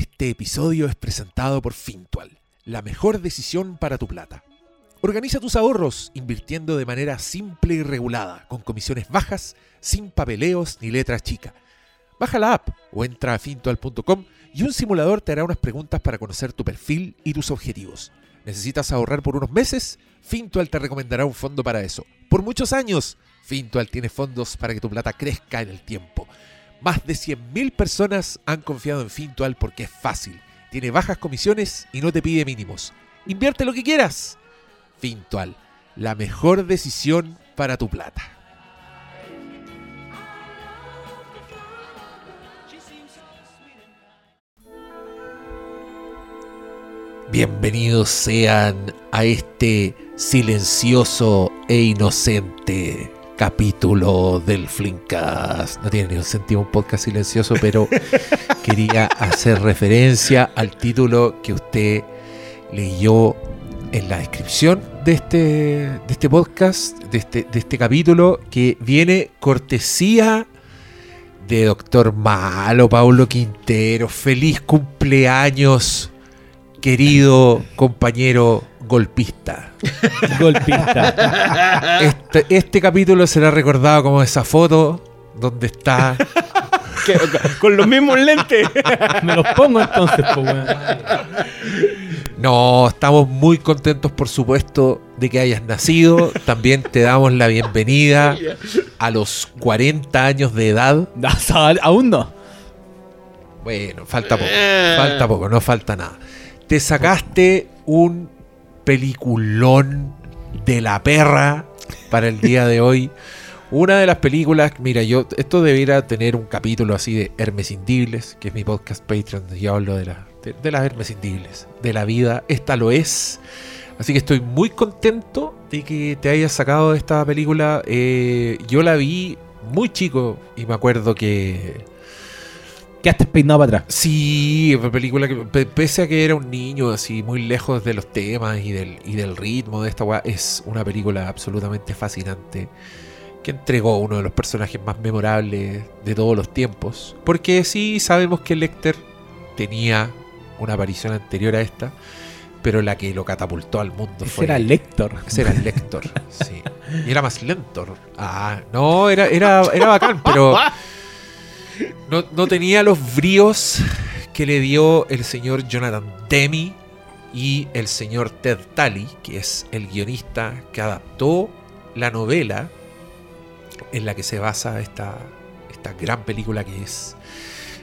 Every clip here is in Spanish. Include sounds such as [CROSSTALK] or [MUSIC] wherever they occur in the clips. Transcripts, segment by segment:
Este episodio es presentado por Fintual, la mejor decisión para tu plata. Organiza tus ahorros invirtiendo de manera simple y regulada, con comisiones bajas, sin papeleos ni letras chicas. Baja la app o entra a fintual.com y un simulador te hará unas preguntas para conocer tu perfil y tus objetivos. ¿Necesitas ahorrar por unos meses? Fintual te recomendará un fondo para eso. Por muchos años, Fintual tiene fondos para que tu plata crezca en el tiempo. Más de 100.000 personas han confiado en Fintual porque es fácil, tiene bajas comisiones y no te pide mínimos. Invierte lo que quieras. Fintual, la mejor decisión para tu plata. Bienvenidos sean a este silencioso e inocente capítulo del Flinkcast. No tiene ningún sentido un podcast silencioso, pero [LAUGHS] quería hacer referencia al título que usted leyó en la descripción de este, de este podcast, de este, de este capítulo, que viene cortesía de Doctor Malo, Paulo Quintero. Feliz cumpleaños, querido compañero golpista. Golpista. Este, este capítulo será recordado como esa foto donde está Con los mismos lentes. Me los pongo entonces, po. No, estamos muy contentos, por supuesto, de que hayas nacido. También te damos la bienvenida a los 40 años de edad. Aún no. Bueno, falta poco. Falta poco, no falta nada. Te sacaste un peliculón de la perra para el día de hoy. Una de las películas, mira, yo, esto debiera tener un capítulo así de Hermes Indibles, que es mi podcast Patreon, donde yo hablo de, la, de, de las Hermes Indibles, de la vida. Esta lo es. Así que estoy muy contento de que te hayas sacado esta película. Eh, yo la vi muy chico y me acuerdo que Quedaste peinado para atrás. Sí, una película que, pe- pese a que era un niño así muy lejos de los temas y del, y del ritmo de esta weá, es una película absolutamente fascinante que entregó uno de los personajes más memorables de todos los tiempos. Porque sí sabemos que Lecter tenía una aparición anterior a esta, pero la que lo catapultó al mundo Ese fue era Lector. ese era Lector, sí. Y era más lento. Ah, no, era, era, era bacán, pero [LAUGHS] no, no tenía los bríos que le dio el señor Jonathan Demi y el señor Ted Talley, que es el guionista que adaptó la novela en la que se basa esta, esta gran película que es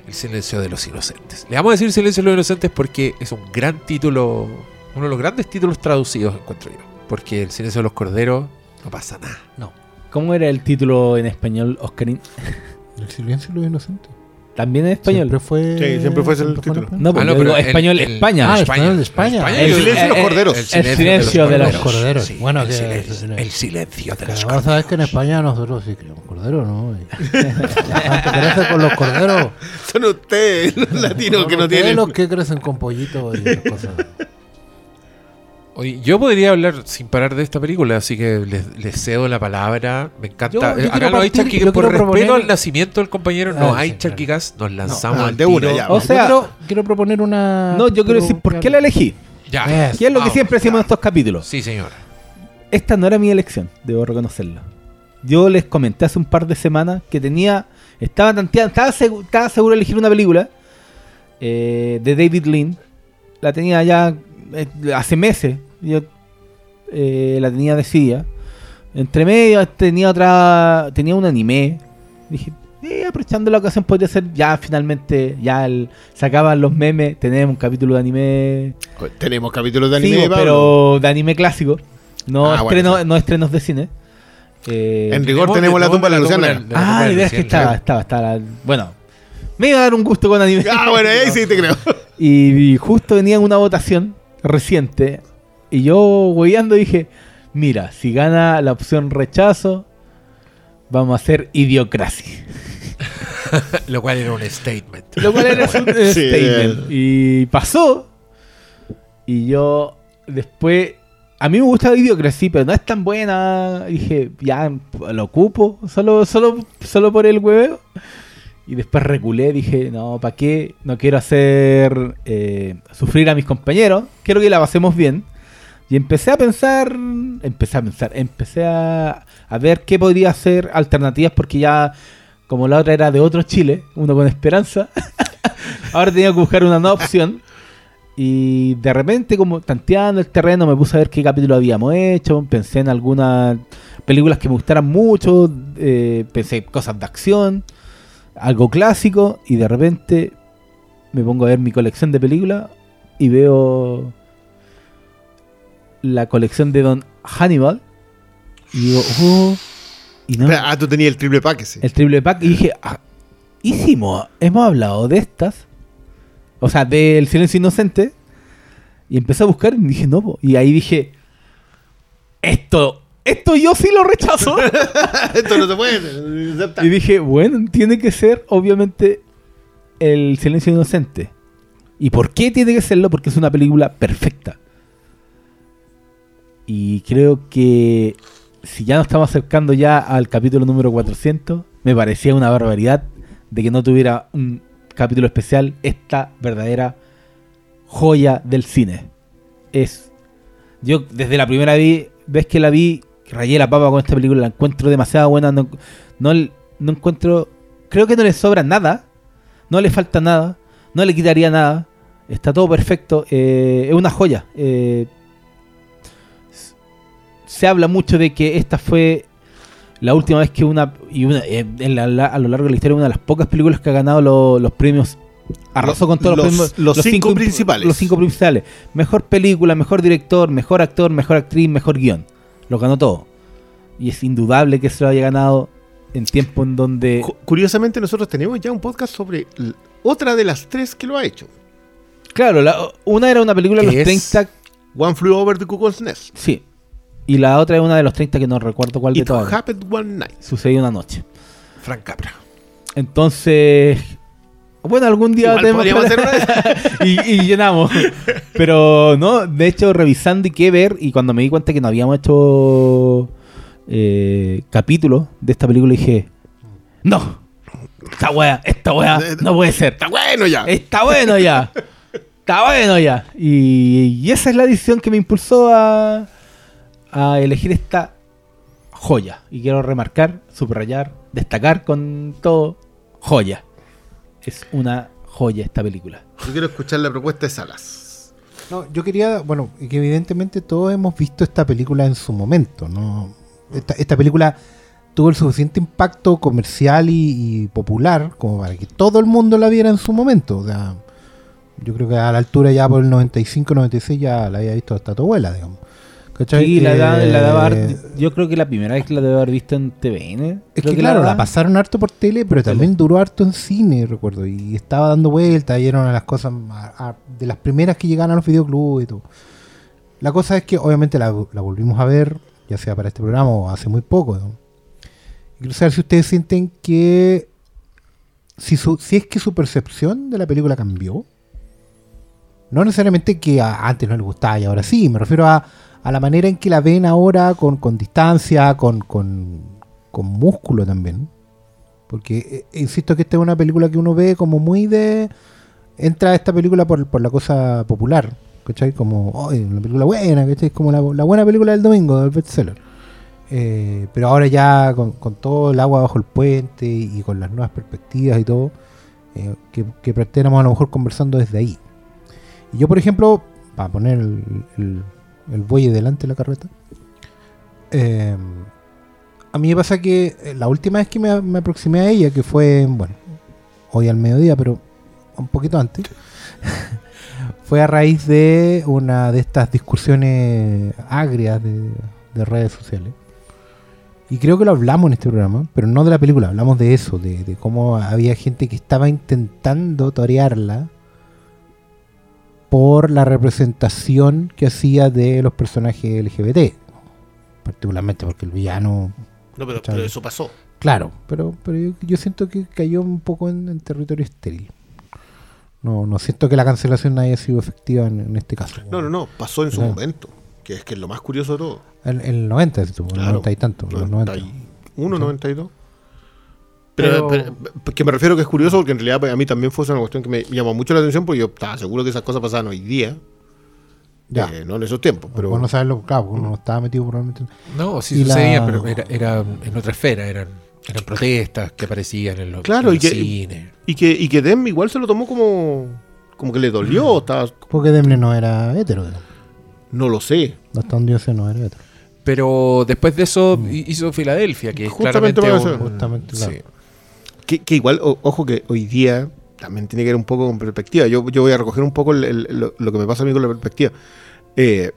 El silencio de los inocentes. Le vamos a decir Silencio de los inocentes porque es un gran título, uno de los grandes títulos traducidos, encuentro yo. Porque El silencio de los corderos no pasa nada. ¿Cómo era el título en español, Oscarín? [LAUGHS] El silencio de los inocentes. También en español. Siempre fue. Sí, siempre fue ese el título. español. No, porque Ah, no, pero el- español el- España. Ah, español de España. El silencio de los eh, corderos. el silencio de los corderos. Bueno, el, que- silencio, el silencio de Que los además sabes que en España nosotros sí criamos corderos, ¿no? Gente [LAUGHS] crece con los corderos. Son ustedes, los latinos que no tienen. los que crecen con pollitos y cosas. Oye, yo podría hablar sin parar de esta película, así que les, les cedo la palabra. Me encanta. Yo- Acá no hay partir- yo Por respeto proponer- al nacimiento del compañero, Ah, no sí, hay claro. charquicas. Nos lanzamos No, al de una, ya. O sea- quiero, quiero proponer una. No, yo quiero decir, ¿por qué la elegí? Ya. Es- ¿Qué es lo que siempre decimos en estos capítulos? Sí, señor. Esta no era mi elección, debo reconocerlo. Yo les comenté hace un par de semanas que tenía. Estaba tanteando, estaba, segu- estaba seguro de elegir una película eh, de David Lean. La tenía ya eh, hace meses. Yo eh, la tenía decidida. Entre medio tenía otra. Tenía un anime. Dije, eh, aprovechando la ocasión podría ser ya finalmente. Ya el, se acaban los memes. Tenemos un capítulo de anime Tenemos capítulos de Sí, anime, Pablo. pero de anime clásico. No, Ah, estreno- sí. no estrenos de cine. Eh, En rigor tenemos la tumba de la Luciana. ah, la idea es que estaba, estaba, estaba. Bueno, me iba a dar un gusto con anime. Ah, bueno, ahí sí te [LAUGHS] creo. Y, y justo venía en una votación reciente. Y yo, hueveando, dije: Mira, si gana la opción rechazo, vamos a hacer idiocracia. [LAUGHS] Lo cual era un statement. Lo cual era un Sí, statement. Y pasó. Y yo después. A mí me gusta Idiocracy, pero no es tan buena. Dije, ya lo ocupo, solo, solo, solo por el hueveo. Y después reculé, dije, no, ¿para qué? No quiero hacer eh, sufrir a mis compañeros, quiero que la pasemos bien. Y empecé a pensar, empecé a pensar, empecé a, a ver qué podría hacer alternativas porque ya, como la otra era de otro Chile, uno con esperanza, [LAUGHS] ahora tenía que buscar una nueva opción. Y de repente, como tanteando el terreno, me puse a ver qué capítulo habíamos hecho. Pensé en algunas películas que me gustaran mucho. eh, pensé cosas de acción, algo clásico. Y de repente me pongo a ver mi colección de películas y veo la colección de Don Hannibal. Y digo, oh. Y no, Ah, tú tenías el triple pack ese. el triple pack y dije, ah, hicimos, hemos hablado de estas, o sea, del silencio inocente, y empecé a buscar y dije, no, po". y ahí dije, esto, esto yo sí lo rechazo. [LAUGHS] Esto no se puede. aceptar. y dije, bueno, tiene que ser, obviamente, el silencio inocente. ¿Y por qué tiene que serlo? Porque es una película perfecta. Y creo que si ya nos estamos acercando ya al capítulo número 400, me parecía una barbaridad de que no tuviera un capítulo especial esta verdadera joya del cine. Es yo desde la primera vez que la vi, rayé la papa con esta película, la encuentro demasiado buena, no, no, no encuentro, creo que no le sobra nada, no le falta nada, no le quitaría nada, está todo perfecto, eh, es una joya. eh, se habla mucho de que esta fue la última vez que una, y una eh, en la- la- a lo largo de la historia, una de las pocas películas que ha ganado lo- los premios. Arrasó con todos los, Los- premios. los cinco principales. Los cinco principales. Mejor película, mejor director, mejor actor, mejor actriz, mejor guion. Lo ganó todo. Y es indudable que se lo haya ganado en tiempo en donde. Cu- Curiosamente, nosotros tenemos ya un podcast sobre otra de las tres que lo ha hecho. Claro, la- una era una película de ¿Qué los es? 30. One Flew Over the Cuckoo's Nest. Sí. Y la otra es una de los 30 que no recuerdo cuál de It todas. happened one night. Sucedió una noche. Frank Capra. Entonces. Bueno, algún día tenemos podríamos hacer [LAUGHS] y, y llenamos. Pero no, de hecho, revisando y qué ver, y cuando me di cuenta que no habíamos hecho eh, capítulos de esta película, dije: No, esta wea, esta wea no puede ser. Está bueno ya. Está bueno ya. Está bueno ya. Y, y esa es la decisión que me impulsó a, a elegir esta joya. Y quiero remarcar, subrayar, destacar con todo, joya. Es una joya esta película. Yo quiero escuchar la propuesta de Salas. No, yo quería, bueno, y que evidentemente todos hemos visto esta película en su momento, ¿no? Esta, esta película tuvo el suficiente impacto comercial y, y popular como para que todo el mundo la viera en su momento. O sea, yo creo que a la altura ya por el 95, 96 ya la había visto hasta tu abuela, digamos. ¿Cachai? Sí, la, haber- Eh, yo creo que la primera vez que la debo haber visto en TVN. Es que, claro, la daba. pasaron harto por tele, pero también duró harto en cine, recuerdo. Y estaba dando vueltas, y era una de las cosas más- de las primeras que llegaban a los videoclubs y todo. La cosa es que obviamente la, volvimos a ver, ya sea para este programa o hace muy poco. ¿no? Quiero saber si ustedes sienten que. Si, su- si es que su percepción de la película cambió. No necesariamente que a- antes no les gustaba y ahora sí, me refiero a, a la manera en que la ven ahora con, con distancia, con, con, con músculo también. Porque eh, insisto que esta es una película que uno ve como muy de... Entra esta película por, por la cosa popular, ¿cachai? Como, una película buena, ¿cachai? Como la, buena película del domingo, del bestseller. Eh, pero ahora ya con, con todo el agua bajo el puente y con las nuevas perspectivas y todo, eh, que, que a lo mejor conversando desde ahí. Y yo, por ejemplo, para poner el, el buey delante de la carreta, eh, a mí me pasa que eh, la última vez que me, me aproximé a ella, que fue, bueno, hoy al mediodía, pero un poquito antes, [LAUGHS] fue a raíz de una de estas discusiones agrias de, de redes sociales. Y creo que lo hablamos en este programa, pero no de la película, hablamos de eso, de cómo había gente que estaba intentando torearla por la representación que hacía de los personajes LGBT. Particularmente porque el villano, No, pero, pero eso pasó. claro, pero, pero yo, yo siento que cayó un poco en, en territorio estéril. No, no siento que la cancelación haya sido efectiva en, en este caso. No, no, no. Pasó en su momento. Que es que es lo más curioso de todo. En, en el 90, en el Claro. 90 y tanto. en los 90. 91, 92. Pero, Pero- pero- que me refiero que es curioso porque en realidad pues, a mí también fue una cuestión que me llamó mucho la atención porque yo estaba seguro que esas cosas pasaban hoy día, Ya. eh, no en esos tiempos. Pero Pero no saberlo, claro, porque uno no estaba metido probablemente. No, sí Y la- sucedía, pero era, era en otra esfera, eran, eran protestas que aparecían en los, Claro, en y que- cines. y que y que Dem igual se lo tomó como como que le dolió, estaba- Porque Demne no era hetero. no lo sé. Hasta yo sé, no era hetero. Pero después de eso hi- hizo Filadelfia, que es Justamente claramente un- Justamente, claro. sí. Que, que igual, o- ojo que hoy día también tiene que ver un poco con perspectiva. Yo, yo voy a recoger un poco el- el- lo, lo que me pasa a mí con la perspectiva. Eh,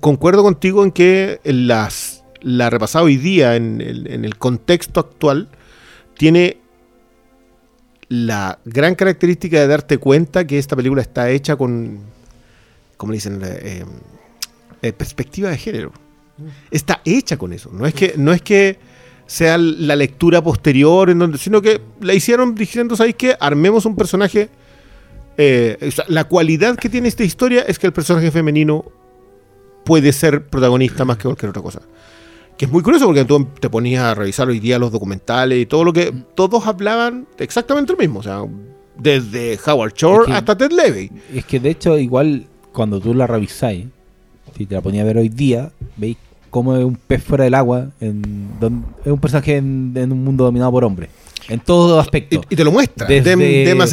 concuerdo contigo en que las, la repasada hoy día en el, en el contexto actual tiene la gran característica de darte cuenta que esta película está hecha con, como le dicen, Eh, eh, perspectiva de género. Está hecha con eso. No es que, no es que sea la lectura posterior, en donde, sino que la hicieron diciendo, ¿sabéis qué? Armemos un personaje. eh, o sea, la cualidad que tiene esta historia es que el personaje femenino puede ser protagonista más que cualquier otra cosa. Que es muy curioso porque tú te ponías a revisar hoy día los documentales y todo lo que. Todos hablaban exactamente lo mismo. O sea, desde Howard Shore Es que- hasta Ted Levy. Es que de hecho, igual cuando tú la revisáis, si te la ponía a ver hoy día, veis cómo es un pez fuera del agua, en, don- es un personaje en, en un mundo dominado por hombres. En todo aspecto. Y, y te lo muestra. Desde-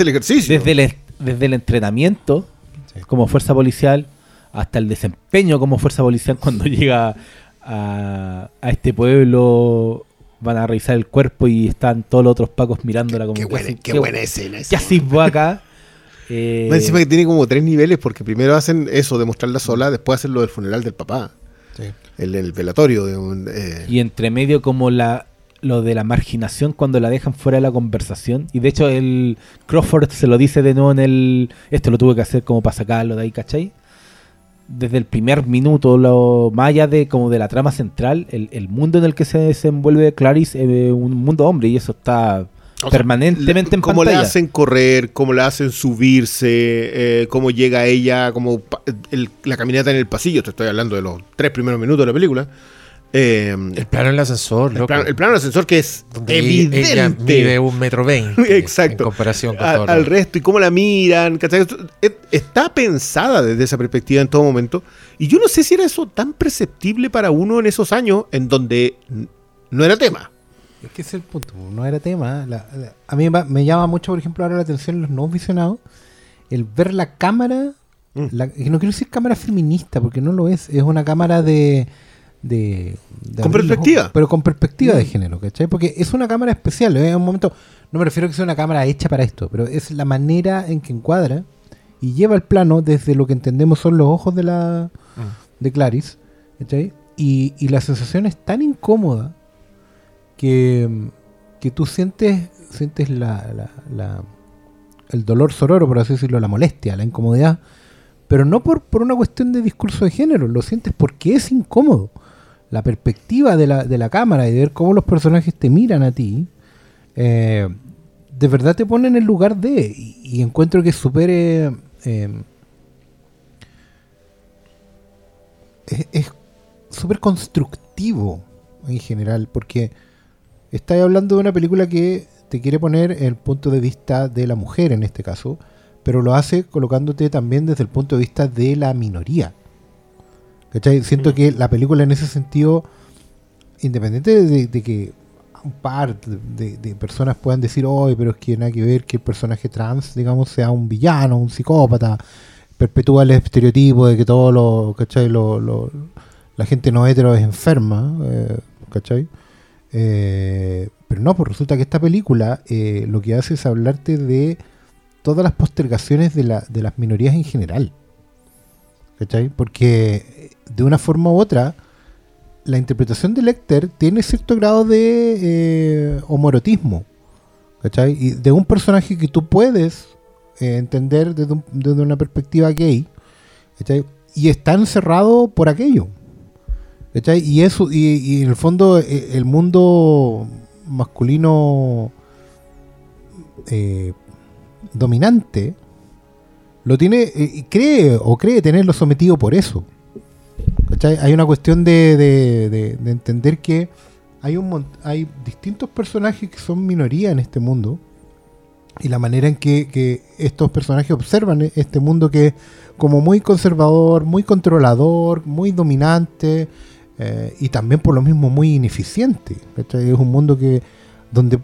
el ejercicio. Desde el, desde el entrenamiento Sí. como fuerza policial hasta el desempeño como fuerza policial [LAUGHS] cuando llega a, a este pueblo van a revisar el cuerpo y están todos los otros pacos mirándola como Qué ¿qué buena, qué qué- buena escena esa. ¿Qué haces vos acá? [LAUGHS] Eh, encima que tiene como tres niveles, porque primero hacen eso de mostrarla sola, después hacen lo del funeral del papá, Sí. el, el velatorio. De un, eh, Y entre medio como la lo de la marginación cuando la dejan fuera de la conversación. Y de hecho el Crawford se lo dice de nuevo en el... Esto lo tuve que hacer como para sacarlo de ahí, ¿cachai? Desde el primer minuto, lo, más allá de como de la trama central, el, el mundo en el que se desenvuelve Clarice es un mundo hombre y eso está o sea, permanentemente le- en cómo pantalla. le hacen correr, cómo la hacen subirse, eh, cómo llega ella, el- la caminata en el pasillo. Te estoy hablando de los tres primeros minutos de la película. Eh, El plano en el ascensor, el, loco. plano, el plano del ascensor que es donde evidente. Ella mide un metro veinte. [LAUGHS] Exacto. En comparación con a- todo lo- al resto y cómo la miran. et- Está pensada desde esa perspectiva en todo momento. Y yo no sé si era eso tan perceptible para uno en esos años en donde no era tema. Es que ese es el punto, no era tema. la- la- a mí me, me llama mucho, por ejemplo, ahora la atención los no visionados, el ver la cámara, Mm. la- no quiero decir cámara feminista, porque no lo es, es una cámara de... de- de Con perspectiva. ojos, pero con perspectiva de Mm. género, ¿cachai? Porque es una cámara especial, es un momento, no me refiero a que sea una cámara hecha para esto, pero es la manera en que encuadra y lleva el plano desde lo que entendemos son los ojos de la de Clarice, ¿cachai? Y, y la sensación es tan incómoda que, que tú sientes, sientes la, la- el dolor sororo, por así decirlo, la molestia, la incomodidad, pero no por, por una cuestión de discurso de género, lo sientes porque es incómodo. La perspectiva de la, de la cámara y de ver cómo los personajes te miran a ti, eh, de verdad te pone en el lugar de, y, encuentro que súper... eh, es súper constructivo en general, porque estáis hablando de una película que te quiere poner el punto de vista de la mujer en este caso, pero lo hace colocándote también desde el punto de vista de la minoría. ¿Cachai? Siento que la película en ese sentido, independiente de, de que un par de, de personas puedan decir, oye, pero es que nada que ver que el personaje trans, digamos, sea un villano, un psicópata, perpetúa el estereotipo de que todo lo, ¿cachai? Lo, lo- la gente no hetero es enferma, eh, ¿cachai? Eh, pero no, pues resulta que esta película eh, lo que hace es hablarte de todas las postergaciones de, la, de las minorías en general. ¿Cachai? Porque eh, de una forma u otra, la interpretación de Lecter tiene cierto grado de eh, homorotismo. ¿Cachai? Y de un personaje que tú puedes entender desde, un- desde una perspectiva gay. Y está encerrado por aquello. Y eso, y, en el fondo, eh, el mundo masculino eh, dominante lo tiene, eh, cree o cree tenerlo sometido por eso. Hay una cuestión de, de- de- de entender que hay, un, hay distintos personajes que son minoría en este mundo. Y la manera en que, que estos personajes observan e- este mundo que es como muy conservador, muy controlador, muy dominante eh, y también por lo mismo muy ineficiente. ¿cachai? Es un mundo que donde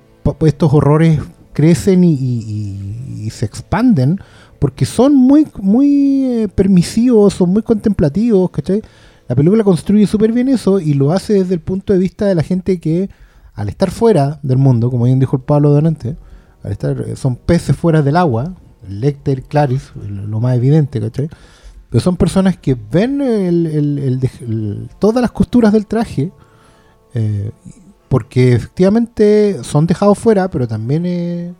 estos horrores crecen y, y- y- se expanden porque son muy, muy eh, permisivos, son muy contemplativos, ¿cachai? La película construye súper bien eso y lo hace desde el punto de vista de la gente que, al estar fuera del mundo, como bien dijo el Pablo delante, al estar, eh, son peces fuera del agua, Lecter lo lo más evidente, ¿cachai? Pero son personas que ven todas las costuras del traje, eh, porque efectivamente son dejados fuera, pero también eh,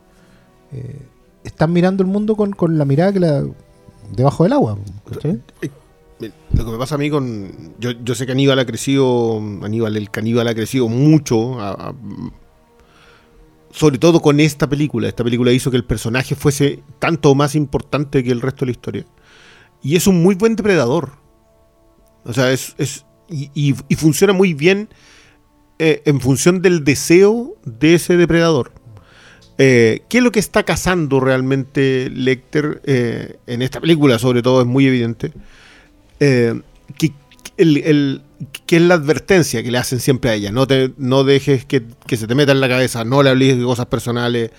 eh, están mirando el mundo con, con la mirada debajo del agua, ¿cachai? Lo que me pasa a mí con. Yo, yo sé que Aníbal ha crecido. Aníbal, el caníbal ha crecido mucho. sobre todo con esta película. Esta película hizo que el personaje fuese tanto más importante que el resto de la historia. Y es un muy buen depredador. O sea, es. es- y, funciona muy bien eh, en función del deseo de ese depredador. Eh, ¿Qué es lo que está cazando realmente Lecter eh, en esta película? Sobre todo es muy evidente. Eh, que, el- que es la advertencia que le hacen siempre a ella. No, te, no dejes que, que se te meta en la cabeza, no le hables de cosas personales.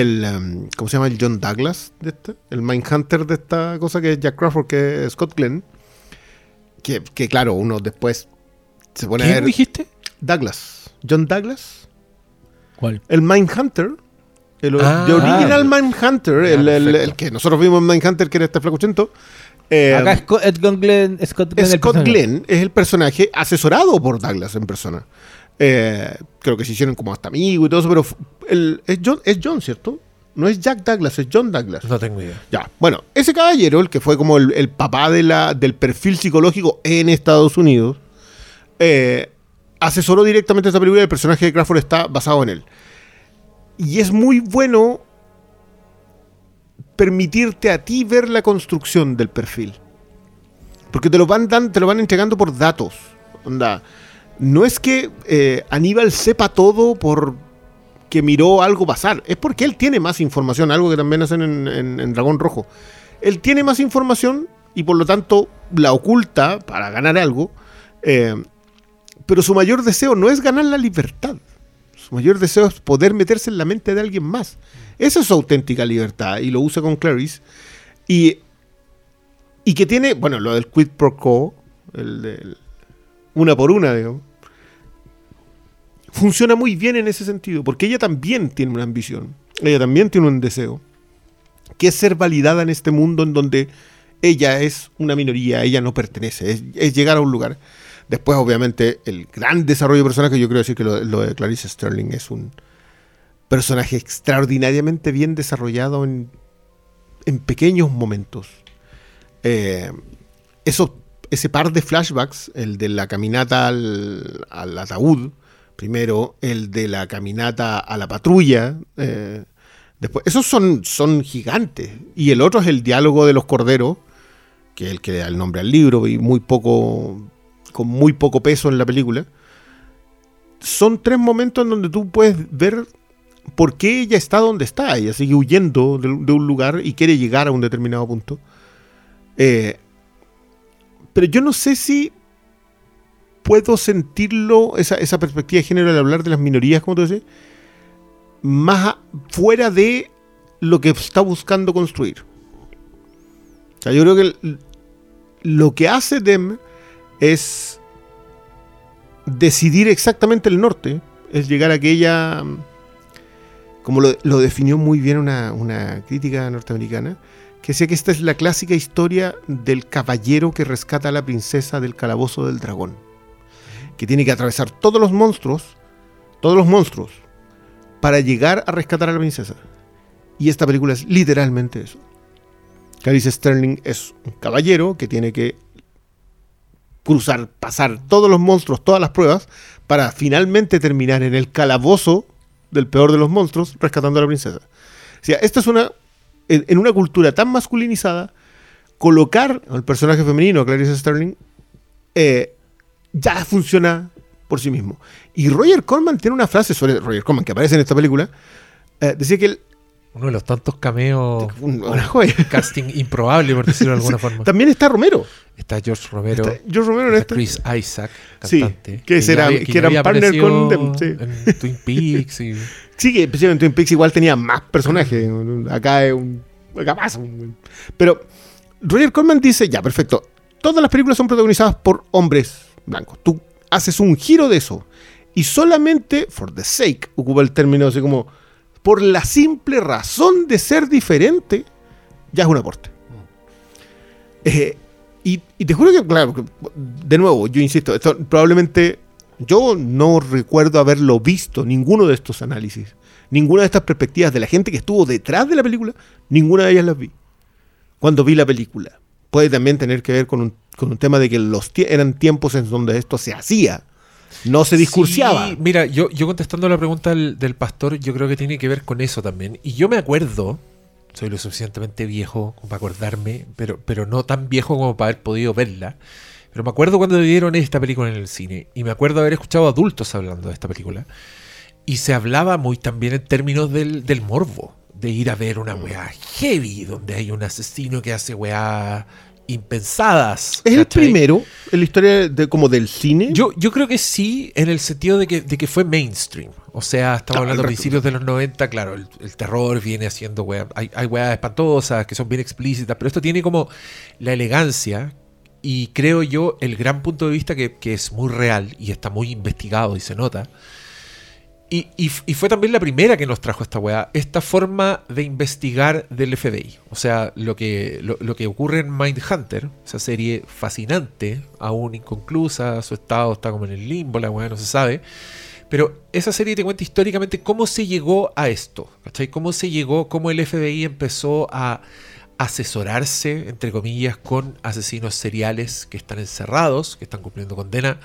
El, em, ¿Cómo se llama? El John Douglas de esta, el Mindhunter de esta cosa que es Jack Crawford, que es Scott Glenn. Que, que claro, uno después se pone a ¿Quién ver. dijiste? Douglas. John Douglas. ¿Cuál? El Mindhunter. El Ah, the original ah, Mindhunter. el, el- que nosotros vimos en Mindhunter, que era este flacuchento. Eh, Acá Scott, Glenn, Scott Glenn, Scott. Glenn es el personaje asesorado por Douglas en persona. Eh, creo que se hicieron como hasta amigo y todo eso, pero el- es, John, es John, ¿cierto? No es Jack Douglas, es John Douglas. No tengo idea. Ya, bueno, ese caballero, el que fue como el, el papá de la, del perfil psicológico en Estados Unidos, eh, asesoró directamente esta película y el personaje de Crawford está basado en él. Y es muy bueno permitirte a ti ver la construcción del perfil. Porque te lo van, dan, te lo van entregando por datos. Onda, no es que eh, Aníbal sepa todo por que miró algo pasar. Es porque él tiene más información, algo que también hacen en, en- en Dragón Rojo. Él tiene más información y por lo tanto la oculta para ganar algo. eh, pero su mayor deseo no es ganar la libertad. Su mayor deseo es poder meterse en la mente de alguien más. Esa es su auténtica libertad y lo usa con Clarice. Y, y que tiene, bueno, lo del quid pro quo, el del una por una, digamos, funciona muy bien en ese sentido, porque ella también tiene una ambición, ella también tiene un deseo, que es ser validada en este mundo en donde ella es una minoría, ella no pertenece, es, llegar a un lugar. Después, obviamente, el gran desarrollo de personaje, yo creo decir que lo, lo de Clarice Sterling es un personaje extraordinariamente bien desarrollado en, en pequeños momentos. Eh, ese par de flashbacks, el de la caminata al, al ataúd, primero, el de la caminata a la patrulla, eh, después, esos son, son gigantes. Y el otro es el diálogo de los corderos, que es el que da el nombre al libro y muy poco, con muy poco peso en la película. Son tres momentos en donde tú puedes ver por qué ella está donde está. Ella sigue huyendo de, de un lugar y quiere llegar a un determinado punto. Eh, pero yo no sé si puedo sentirlo, esa, esa perspectiva de género al hablar de las minorías, como tú dices, más fuera de lo que está buscando construir. O sea, yo creo que lo que hace Dem es decidir exactamente el norte, es llegar a aquella, como lo, lo definió muy bien una, una crítica norteamericana, que decía que esta es la clásica historia del caballero que rescata a la princesa del calabozo del dragón, que tiene que atravesar todos los monstruos, todos los monstruos, para llegar a rescatar a la princesa. Y esta película es literalmente eso. Clarice Sterling es un caballero que tiene que cruzar, pasar todos los monstruos, todas las pruebas, para finalmente terminar en el calabozo del peor de los monstruos, rescatando a la princesa. O sea, esta es una. En, una cultura tan masculinizada, colocar al personaje femenino, Clarice Sterling, eh, ya funciona por sí mismo. Y Roger Corman tiene una frase sobre Roger Corman que aparece en esta película. eh, decía que él. Uno de los tantos cameos. un- una [LAUGHS] joya. casting improbable, por decirlo de [LAUGHS] alguna forma. También está Romero. Está George Romero. Está George Romero en está esta. Chris Isaac, Sí, cantante. que ya será- había- que eran había partner con them, En Twin Peaks y. [LAUGHS] Sí, que especialmente en Twin Peaks igual tenía más personajes. Acá es un. Acá pasa. un- Pero Roger Corman dice: Ya, perfecto. Todas las películas son protagonizadas por hombres blancos. Tú haces un giro de eso. Y solamente, for the sake, ocupa el término así como. Por la simple razón de ser diferente, ya es un aporte. Eh, y, y te juro que, claro, de nuevo, yo insisto, esto probablemente yo no recuerdo haberlo visto, ninguno de estos análisis, ninguna de estas perspectivas de la gente que estuvo detrás de la película, ninguna de ellas las vi. Cuando vi la película. Puede también tener que ver con un, con un tema de que los eran tiempos en donde esto se hacía, no se discursiaba. Mira, yo, yo contestando la pregunta del, pastor, yo creo que tiene que ver con eso también. Y yo me acuerdo, soy lo suficientemente viejo como para acordarme, pero, pero no tan viejo como para haber podido verla. Pero me acuerdo cuando dieron esta película en el cine. Y me acuerdo haber escuchado adultos hablando de esta película. Y se hablaba muy también en términos del, del morbo. De ir a ver una weá heavy, donde hay un asesino que hace weá impensadas. ¿Es el primero en la historia de, como del cine? Yo, yo creo que sí, en el sentido de que, de que fue mainstream. O sea, estamos Claro, hablando resto- principios de los 90, claro, el, el terror viene haciendo weas. Hay, hay weas espantosas que son bien explícitas, pero esto tiene como la elegancia y creo yo el gran punto de vista que, que es muy real y está muy investigado y se nota. Y, y y fue también la primera que nos trajo esta weá, esta forma de investigar del FBI. O sea, lo que, lo que ocurre en Mindhunter, esa serie fascinante, aún inconclusa, su estado está como en el limbo, la weá no se sabe. Pero esa serie te cuenta históricamente cómo se llegó a esto, ¿cachai? Cómo se llegó, cómo el FBI empezó a asesorarse, entre comillas, con asesinos seriales que están encerrados, que están cumpliendo condena,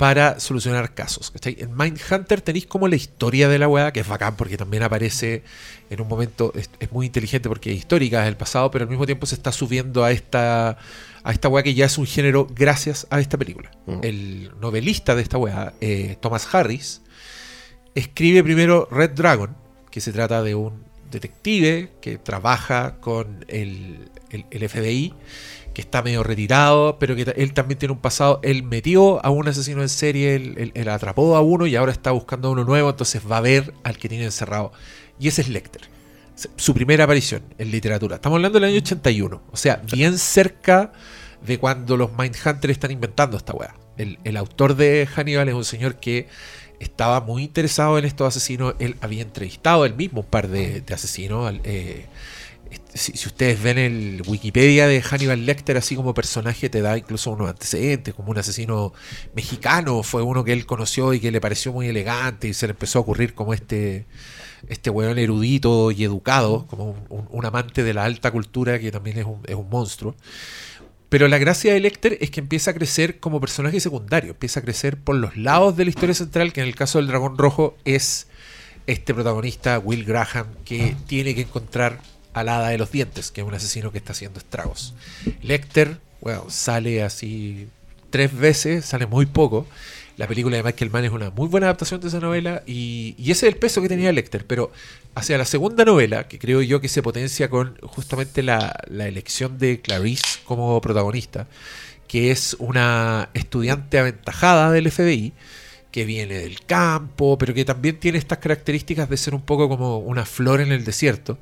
para solucionar casos. ¿cachai? En Mindhunter tenéis como la historia de la weá, que es bacán porque también aparece en un momento, es, es muy inteligente porque es histórica, es el pasado, pero al mismo tiempo se está subiendo a esta, a esta weá que ya es un género gracias a esta película. Mm. El novelista de esta weá, eh, Thomas Harris, escribe primero Red Dragon, que se trata de un detective que trabaja con el, el- el FBI, que está medio retirado, pero que él también tiene un pasado. Él metió a un asesino en serie, él, él- atrapó a uno y ahora está buscando a uno nuevo, entonces va a ver al que tiene encerrado. Y ese es Lecter. Su primera aparición en literatura. Estamos hablando del año 81, o sea, bien cerca de cuando los Mindhunters están inventando esta weá. El, el autor de Hannibal es un señor que estaba muy interesado en estos asesinos. Él había entrevistado él mismo un par de, asesinos. eh, si, ustedes ven el Wikipedia de Hannibal Lecter, así como personaje, te da incluso unos antecedentes, como un asesino mexicano. Fue uno que él conoció y que le pareció muy elegante y se le empezó a ocurrir como este, este weón erudito y educado, como un amante de la alta cultura que también es un, es un monstruo. Pero la gracia de Lecter es que empieza a crecer como personaje secundario, empieza a crecer por los lados de la historia central, que en el caso del Dragón Rojo es este protagonista, Will Graham, que tiene que encontrar al hada de los dientes, que es un asesino que está haciendo estragos. Lecter, bueno, sale así tres veces, sale muy poco. La película de Michael Mann es una muy buena adaptación de esa novela y, y ese es el peso que tenía Lecter, pero hacia la segunda novela, que creo yo que se potencia con justamente la, la elección de Clarice como protagonista, que es una estudiante aventajada del FBI, que viene del campo, pero que también tiene estas características de ser un poco como una flor en el desierto,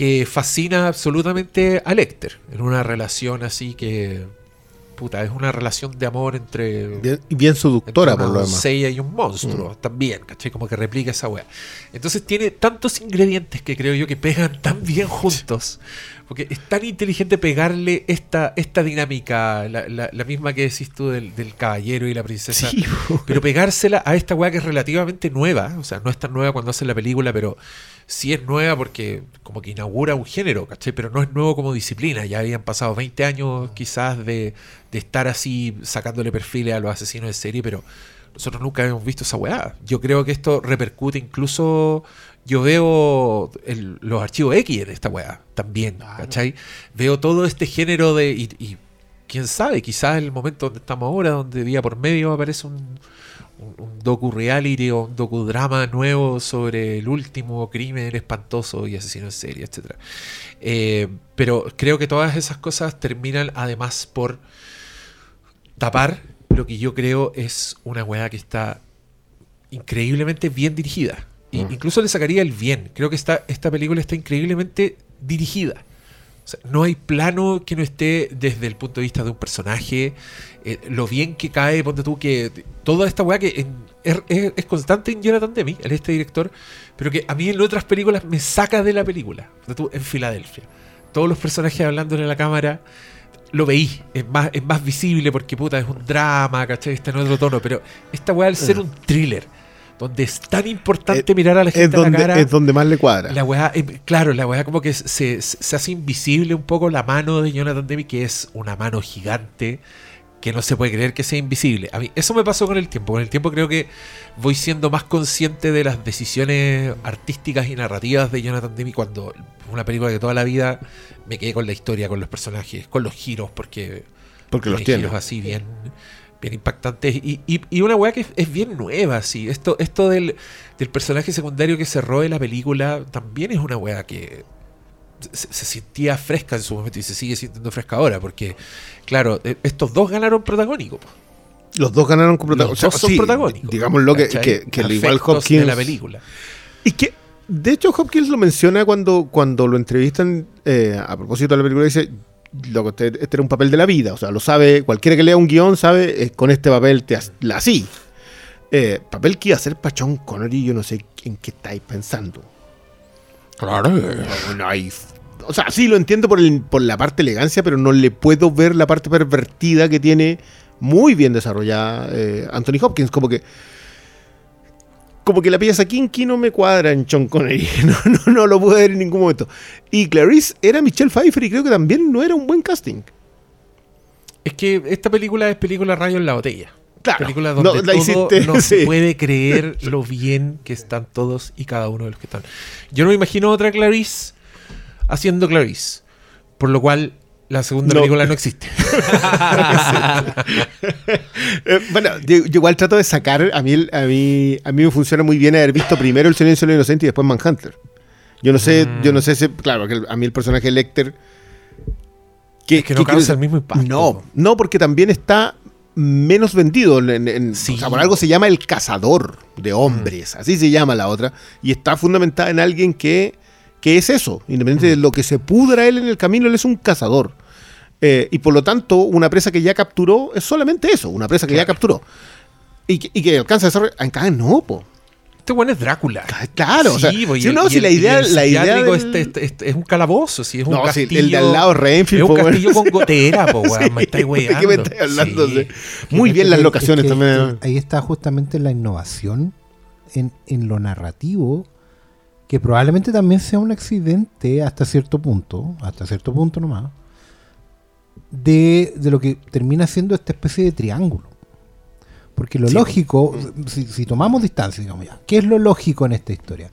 que fascina absolutamente a Lecter, en una relación así que, puta, es una relación de amor entre... Bien, bien seductora, entre por lo demás. y un monstruo también, ¿cachai? Como que replica esa wea. Entonces tiene tantos ingredientes que creo yo que pegan tan bien juntos. Porque es tan inteligente pegarle esta, esta dinámica, la, la- la misma que decís tú del, del caballero y la princesa. Sí, Pero pegársela a esta weá que es relativamente nueva, o sea, no es tan nueva cuando hacen la película, pero sí es nueva porque como que inaugura un género, ¿cachai? Pero no es nuevo como disciplina, ya habían pasado 20 años quizás de, de estar así sacándole perfiles a los asesinos de serie, pero nosotros nunca habíamos visto esa weá. Yo creo que esto repercute incluso, yo veo el- los archivos X en esta weá también, ¿cachai? Veo todo este género de... y- y quién sabe, quizás el momento donde estamos ahora, donde día por medio aparece un, un, un docu-reality o un docudrama nuevo sobre el último crimen espantoso y asesino en serie, etc. Eh, pero creo que todas esas cosas terminan además por tapar lo que yo creo es una weá que está increíblemente bien dirigida. Mm. Incluso le sacaría el bien. Creo que esta, esta película está increíblemente dirigida. Sea, no hay plano que no esté desde el punto de vista de un personaje. eh, lo bien que cae, ponte tú, que toda esta weá que en- es, es- constante en Jonathan Demi, él este director, pero que a mí en otras películas me saca de la película. Ponte tú, en Filadelfia. Todos los personajes hablándole a la cámara, lo veí, es más, es más visible porque puta, es un drama, ¿cachai? Está en otro tono, pero esta weá al ser un thriller, donde es tan importante Eh, mirar a la Es gente a la donde, cara. es donde más le cuadra. La weá, eh, claro, la weá como que se, se- hace invisible un poco la mano de Jonathan Demi, que es una mano gigante que no se puede creer que sea invisible. A mí eso me pasó con el tiempo. Con el tiempo creo que voy siendo más consciente de las decisiones artísticas y narrativas de Jonathan Demi cuando una película que toda la vida me quedé con la historia, con los personajes, con los giros, porque Porque los tiene tiene. giros así bien, bien impactantes. Y, y- y una weá que es, es bien nueva, así. Esto, esto del, del personaje secundario que se robe la película también es una weá que se, se sentía fresca en su momento y se sigue sintiendo fresca ahora, porque, claro, eh, estos dos ganaron protagónico. Los dos ganaron con Los protagónicos. dos son protagónicos. Digámoslo que, ¿cachai? que, que lo igual Hopkins. de la película. Y que, de hecho, Hopkins lo menciona cuando, cuando lo entrevistan eh, a propósito de la película. Dice: Loco, este, este era un papel de la vida. O sea, lo sabe, cualquiera que lea un guion sabe, eh, con este papel te has- la así. Eh, papel que iba a ser Pachón Connery, yo no sé en qué estáis pensando. Claro. No, no hay- o sea, sí lo entiendo por, el- por la parte elegancia, pero no le puedo ver la parte pervertida que tiene muy bien desarrollada eh, Anthony Hopkins. Como que. Como que la pieza Kinky no me cuadra en Sean Connery. [LAUGHS] No, no, no lo pude ver en ningún momento. Y Clarice era Michelle Pfeiffer y creo que también no era un buen casting. Es que esta película es película rayo en la botella. Claro. Película No, donde la todo no [LAUGHS] sí. se puede creer lo bien que están todos y cada uno de los que están. Yo no me imagino otra Clarice haciendo Clarice. Por lo cual la segunda No. película no existe. [LAUGHS] [LAUGHS] Eh, bueno, yo, yo igual trato de sacar. A mí, a, mí, a mí me funciona muy bien haber visto primero El Silencio de los Inocentes y después Manhunter. Yo no sé, Mm. yo no sé si. Claro, que a mí el personaje de Lecter. Es que no causa el mismo impacto. No, no, porque también está menos vendido. en- en- Sí. O sea, por algo se llama el cazador de hombres. Así se llama la otra. Y está fundamentada en alguien que, que es eso. Independiente de lo que se pudra él en el camino, él es un cazador. Eh, y por lo tanto, una presa que ya capturó es solamente eso, una presa que ya capturó. Y, que- y que alcanza a desarrollar. Acá no, po. Este bueno es Drácula. Claro, o sea, Sí, si y el- no, y si el- la idea, el la idea del- este- este- este es un calabozo, sí, es un No, sí, castillo. el de al lado, Renfield, Es un castillo con [LAUGHS] gotera, po, weón. Sí, me estáis [LAUGHS] ¿de qué weyando. me estáis hablando? Sí. Muy bien las locaciones es que- también. Ahí está justamente la innovación en, en lo narrativo, que probablemente también sea un accidente hasta cierto punto, hasta cierto punto nomás, de, de lo que termina siendo esta especie de triángulo. Porque lo Sí. lógico, si, si tomamos distancia, digamos ya, ¿qué es lo lógico en esta historia?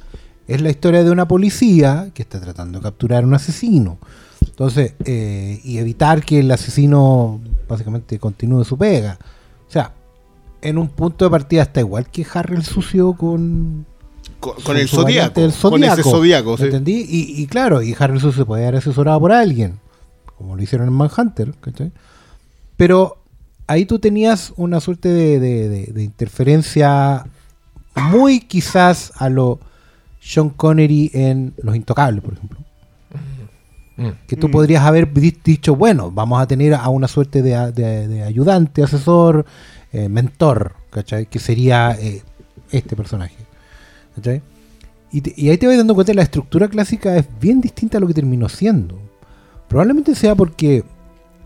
Es la historia de una policía que está tratando de capturar a un asesino. Entonces, eh, y evitar que el asesino básicamente continúe su pega. O sea, en un punto de partida está igual que Harry el sucio con, Con, con con el zodiaco. Con ese zodiaco, ¿me sí. ¿Entendí? Y, y claro, y Harry el sucio se puede haber asesorado por alguien, como lo hicieron en Manhunter, ¿cachai? Pero ahí tú tenías una suerte de, de- de- de interferencia muy quizás a lo Sean Connery en Los Intocables, por ejemplo. Mm. Que tú podrías haber di- dicho, bueno, vamos a tener a una suerte de, ayudante, asesor, eh, mentor, ¿cachai? Que sería eh, este personaje. ¿cachai? Y, te- y ahí te vas dando cuenta que la estructura clásica es bien distinta a lo que terminó siendo. Probablemente sea porque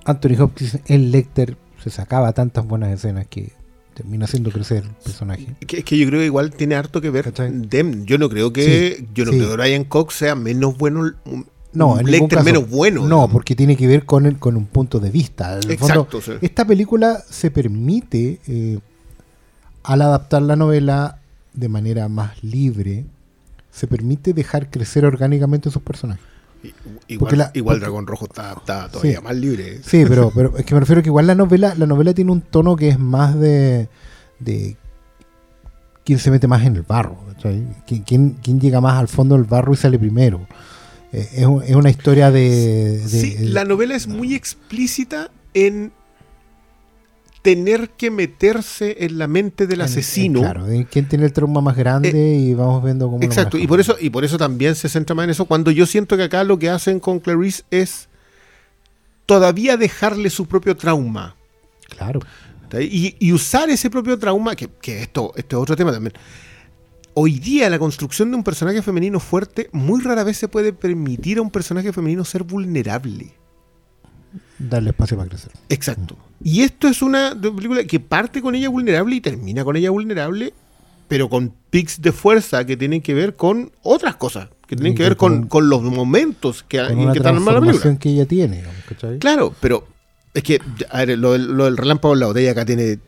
Anthony Hopkins en Lecter se sacaba tantas buenas escenas que termina haciendo crecer el personaje. Es que yo creo que igual tiene harto que ver. Dem. Yo no creo que Sí, yo no sí. creo que Brian Cox sea menos bueno. No, en Lecter caso. menos bueno. No, digamos. porque tiene que ver con, el, con un punto de vista. En el Exacto. fondo, sí. Esta película se permite, eh, al adaptar la novela de manera más libre, se permite dejar crecer orgánicamente sus personajes. Igual, la- igual porque- Dragón Rojo está, está todavía Sí. más libre. Sí, pero, pero es que me refiero que igual la novela, la novela tiene un tono que es más de, de quién se mete más en el barro. ¿Quién, quién, quién llega más al fondo del barro y sale primero? Eh, es, un- es una historia de... de- Sí, la novela es muy explícita en tener que meterse en la mente del en- asesino. eh, claro, de quién tiene el trauma más grande y vamos viendo cómo... lo Exacto, y por eso, y por eso también se centra más en eso. Cuando yo siento que acá lo que hacen con Clarice es todavía dejarle su propio trauma. Claro. y usar ese propio trauma, que, que esto, esto es otro tema también. Hoy día la construcción de un personaje femenino fuerte muy rara vez se puede permitir a un personaje femenino ser vulnerable. Darle espacio para crecer. Exacto. Y esto es una película que parte con ella vulnerable y termina con ella vulnerable, pero con pics de fuerza que tienen que ver con otras cosas, que tienen que ver con- con, los momentos que, Con en una que están armada la película. que ella tiene, ¿cachai? Claro, pero es que a ver, lo, del- lo del relámpago en la botella acá tiene.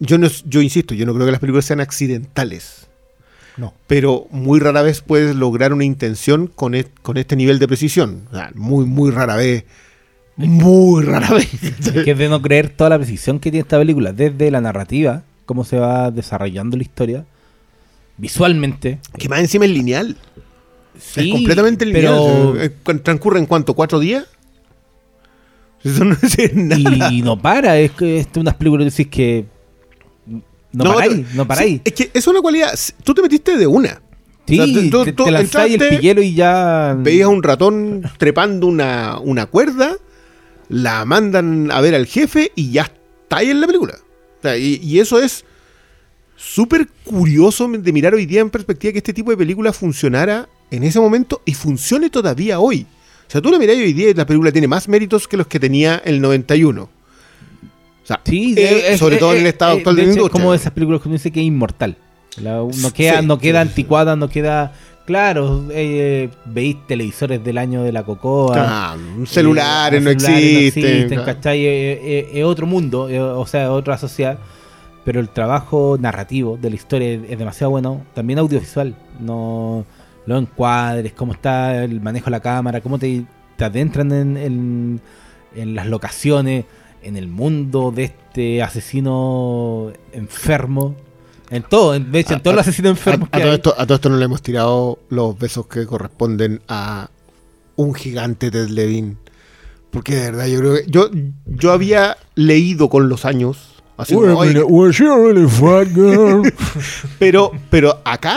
Yo no, yo insisto, yo no creo que las películas sean accidentales. No. Pero muy rara vez puedes lograr una intención con, e- con este nivel de precisión. O sea, muy, muy rara vez. Muy rara vez. [LAUGHS] Es que es de no creer toda la precisión que tiene esta película, desde la narrativa, cómo se va desarrollando la historia, visualmente. que más encima es lineal. Sí, es completamente lineal. pero- cu- ¿Transcurre en cuánto? ¿Cuatro días? Eso no [LAUGHS] es nada. Y no para, es que es unas películas que decís que no, paráis, no paráis. sí, es que es una cualidad. Tú te metiste de una. Sí, o sea, tú- tú- te, tú te lanzáis el piquero y ya... Veías a un [LAUGHS] ratón trepando una, una cuerda, la mandan a ver al jefe y ya está ahí en la película. O sea, y, y eso es súper curioso de mirar hoy día en perspectiva que este tipo de película funcionara en ese momento y funcione todavía hoy. O sea, tú la mirás hoy día y la película tiene más méritos que los que tenía el 91. O sea, Sí, eh, es- sobre es- todo en es- el estado eh, actual de, de la hecho, es industria. como esas películas que uno dice que es inmortal. La- no queda, Sí, no queda anticuada, no queda... Claro, eh, veis televisores del año de la cocoa. Ah, celulares eh, no celulares existen. claro. ¿cachai? Eh, eh, Es otro mundo, eh, o sea, otra sociedad. Pero el trabajo narrativo de la historia es, es demasiado bueno. También audiovisual. No los encuadres, cómo está el manejo de la cámara, cómo te, te adentran en, en- en las locaciones, en el mundo de este asesino enfermo. En todo, en, de hecho, en A- todos los a- asesinos enfermos A, a todo esto, a todo esto no le hemos tirado los besos que corresponden a un gigante Ted Levin. Porque de verdad, yo creo que. Yo, yo había leído con los años. Así como, "Oye, [LAUGHS] pero, pero acá,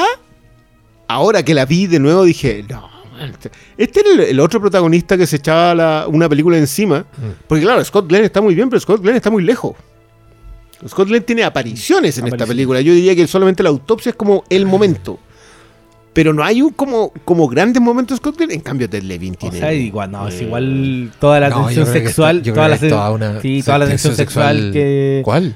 ahora que la vi de nuevo, dije, no. este- Este era el, el otro protagonista que se echaba la- una película encima. Porque claro, Scott Glenn está muy bien, pero Scott Glenn está muy lejos. Scott Glenn tiene apariciones en esta película. Yo diría que solamente la autopsia es como el momento. Pero no hay un como, como grandes momentos Scott Glenn. En cambio, Ted Levin O tiene. sea, igual, no, es eh, igual toda la No, tensión sexual, esto- toda la, una sí, toda la tensión sexual que ¿Cuál?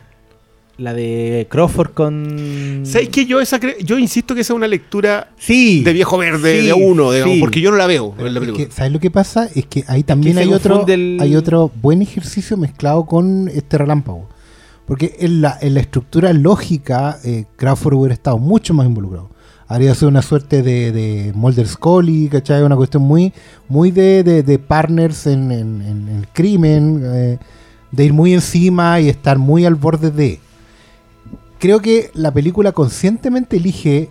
la de Crawford con ¿Sabes que yo esa cre- yo insisto que esa es una lectura Sí. de viejo verde Sí, de uno, digamos, sí. porque yo no la veo en la Es película. que, ¿Sabes lo que pasa? Es que ahí también hay otro, hay otro buen ejercicio mezclado con este relámpago. Porque en la, en la estructura lógica, eh, Crawford hubiera estado mucho más involucrado. Habría sido una suerte de, de Mulder Scully, ¿cachai? Una cuestión muy, muy de, de- de partners en, en- en el crimen, eh, de ir muy encima y estar muy al borde de. Creo que la película conscientemente elige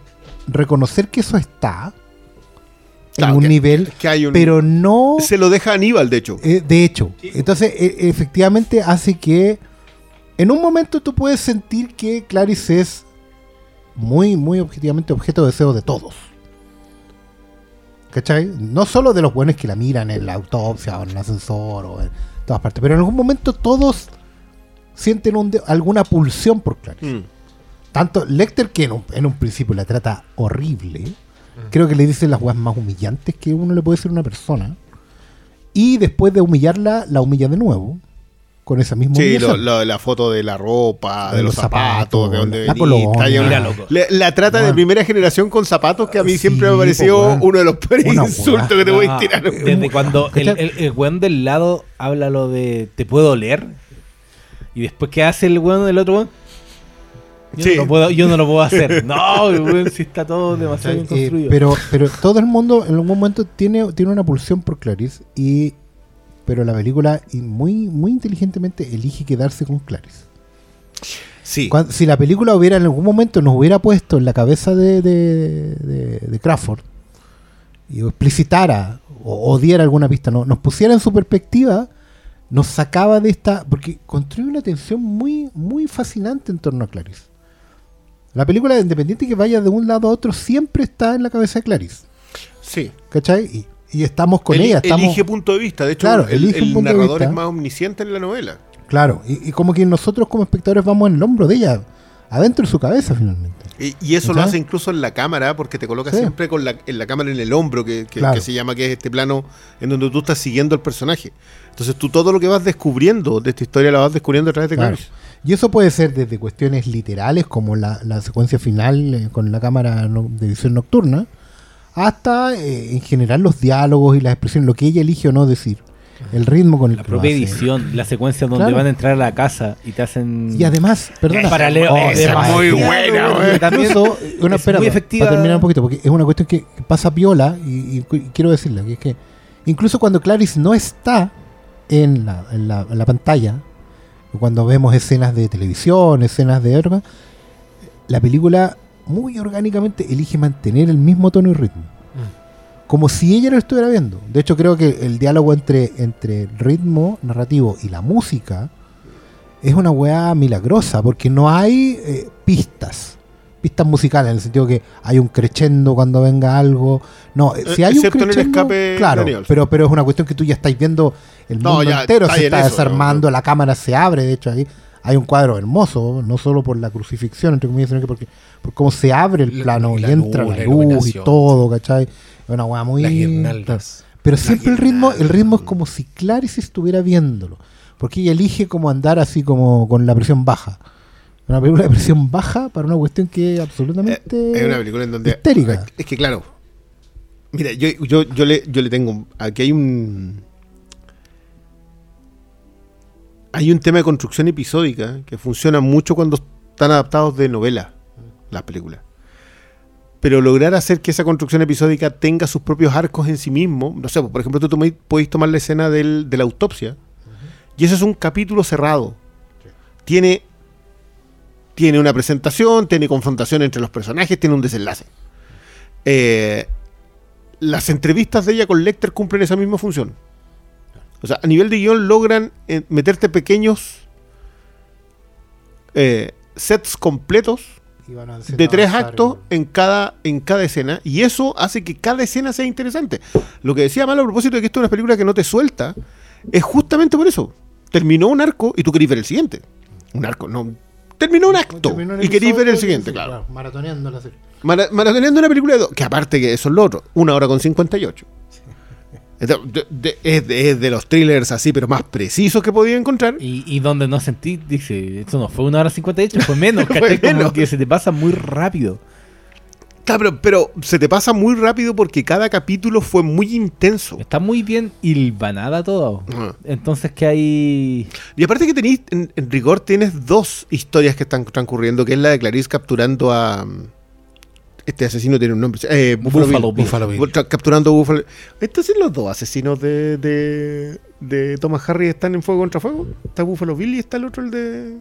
reconocer que eso está Claro, en un que- nivel, que hay un- pero no Se lo deja a Aníbal, de hecho. eh, de hecho. Entonces, e- efectivamente hace que en un momento tú puedes sentir que Clarice es muy, muy objetivamente objeto de deseo de todos. ¿Cachai? No solo de los buenos que la miran en la autopsia o en el ascensor o en todas partes, pero en algún momento todos sienten un de- alguna pulsión por Clarice. Mm. Tanto Lecter, que en un, en un principio la trata horrible, creo que le dice las weas más humillantes que uno le puede decir a una persona. Y después de humillarla, la humilla de nuevo. Con esa misma Sí, lo- lo- la foto de la ropa, de, De los los zapatos, zapatos, de dónde la venís, loco. La, la trata de primera generación con zapatos que a mí Sí, siempre me pareció po, weón. uno de los peores insultos que te voy a tirar. Desde cuando el, el, el weón del lado habla lo de te puedo oler. Y después, ¿qué hace el weón del otro weón? Yo, Sí. no, lo puedo, yo no lo puedo [LAUGHS] hacer. No, el weón, si está todo demasiado bien Eh, construido. pero, pero todo el mundo en algún momento tiene, tiene una pulsión por Clarice. Y, pero la película muy, muy inteligentemente elige quedarse con Clarice. Sí. Si la película hubiera en algún momento nos hubiera puesto en la cabeza de, de, de- de Crawford y explicitara o, o diera alguna pista, no, nos pusiera en su perspectiva, nos sacaba de esta. Porque construye una tensión muy, muy fascinante en torno a Clarice. La película, independiente que vaya de un lado a otro, siempre está en la cabeza de Clarice. Sí. ¿Cachai? Y, y estamos con ella. Estamos, Elige punto de vista. De hecho, Claro, el, elige narrador es más omnisciente en la novela. Claro, y, y como que nosotros como espectadores vamos en el hombro de ella, adentro de su cabeza finalmente. Y, y eso lo hace incluso en la cámara, porque te coloca Sí. siempre con la, en la cámara en el hombro, que, que- Claro. que se llama, que es este plano en donde tú estás siguiendo al personaje. Entonces tú todo lo que vas descubriendo de esta historia la vas descubriendo a través de Claro. Y eso puede ser desde cuestiones literales, como la, la secuencia final eh, con la cámara no- de visión nocturna, hasta eh, en general los diálogos y las expresiones, lo que ella elige o no decir, el ritmo con el La que lo propia hace. edición, la secuencia donde Claro. van a entrar a la casa y te hacen. Y además, perdona, Paralelo, Oh, esa es muy buena, Incluso, güey. También [LAUGHS] una, es espera, muy efectiva. Para terminar un poquito, porque es una cuestión que pasa piola y, y quiero decirla, que es que incluso cuando Clarice no está en la, en la, en la pantalla, cuando vemos escenas de televisión, escenas de droga, la película muy orgánicamente elige mantener el mismo tono y ritmo. Como si ella lo estuviera viendo. De hecho, creo que el diálogo entre, entre ritmo narrativo y la música es una weá milagrosa, porque no hay eh, pistas. Pistas musicales, en el sentido que hay un crescendo cuando venga algo. No, eh, si Eh, hay un excepto el crescendo, escape claro, pero, pero es una cuestión que tú ya estáis viendo el No, mundo ya entero, se está eso, desarmando, ¿no? la cámara se abre, de hecho ahí hay un cuadro hermoso, no solo por la crucifixión, entre comillas, sino que porque, por cómo se abre el La- plano y y, la entra luz, la la luz y todo, ¿cachai? Es una weá muy... Las. Pero siempre el ritmo, el ritmo es como si Clarice estuviera viéndolo. Porque ella elige como andar así como con la presión baja. Una película de presión baja para una cuestión que es absolutamente Eh, es una película en donde. histérica. Es que claro. Mira, yo, yo, yo, le, yo le tengo. Aquí hay un. Hay un tema de construcción episódica que funciona mucho cuando están adaptados de novela las películas. Pero lograr hacer que esa construcción episódica tenga sus propios arcos en sí mismo. No sé, por ejemplo, tú tomé- podéis tomar la escena del- de la autopsia. Y eso es un capítulo cerrado. Tiene tiene una presentación, tiene confrontación entre los personajes, tiene un desenlace. Eh, las entrevistas de ella con Lecter cumplen esa misma función. O sea, a nivel de guion logran eh, meterte pequeños eh, sets completos de tres actos en cada, en cada escena y eso hace que cada escena sea interesante. Lo que decía Malo a propósito de que esto es una película que no te suelta es justamente por eso. Terminó un arco y tú querés ver el siguiente. Un arco, no. Terminó un acto y querés ver el siguiente, claro. Maratoneando la serie. Mara- Maratoneando una película de dos, que aparte que eso es lo otro, una hora con 58. Entonces, de- de- es, de, es de los thrillers así, pero más precisos que podía encontrar. Y, y donde no sentí, dice, esto no fue una hora 58, fue menos, [LAUGHS] Fue ¿cachai? Como menos. que se te pasa muy rápido. Claro, pero, pero se te pasa muy rápido porque cada capítulo fue muy intenso. Está muy bien hilvanada todo. Entonces que hay... Y aparte que tenéis, en, en rigor, tienes dos historias que están transcurriendo, que es la de Clarice capturando a... Este asesino tiene un nombre. Eh, Buffalo, Buffalo Bill. Bill. Buffalo Bill. Tra- Capturando a Buffalo. Estos son los dos asesinos de, de, de Thomas Harry están en fuego contra fuego. Está Buffalo Bill y está el otro, el de...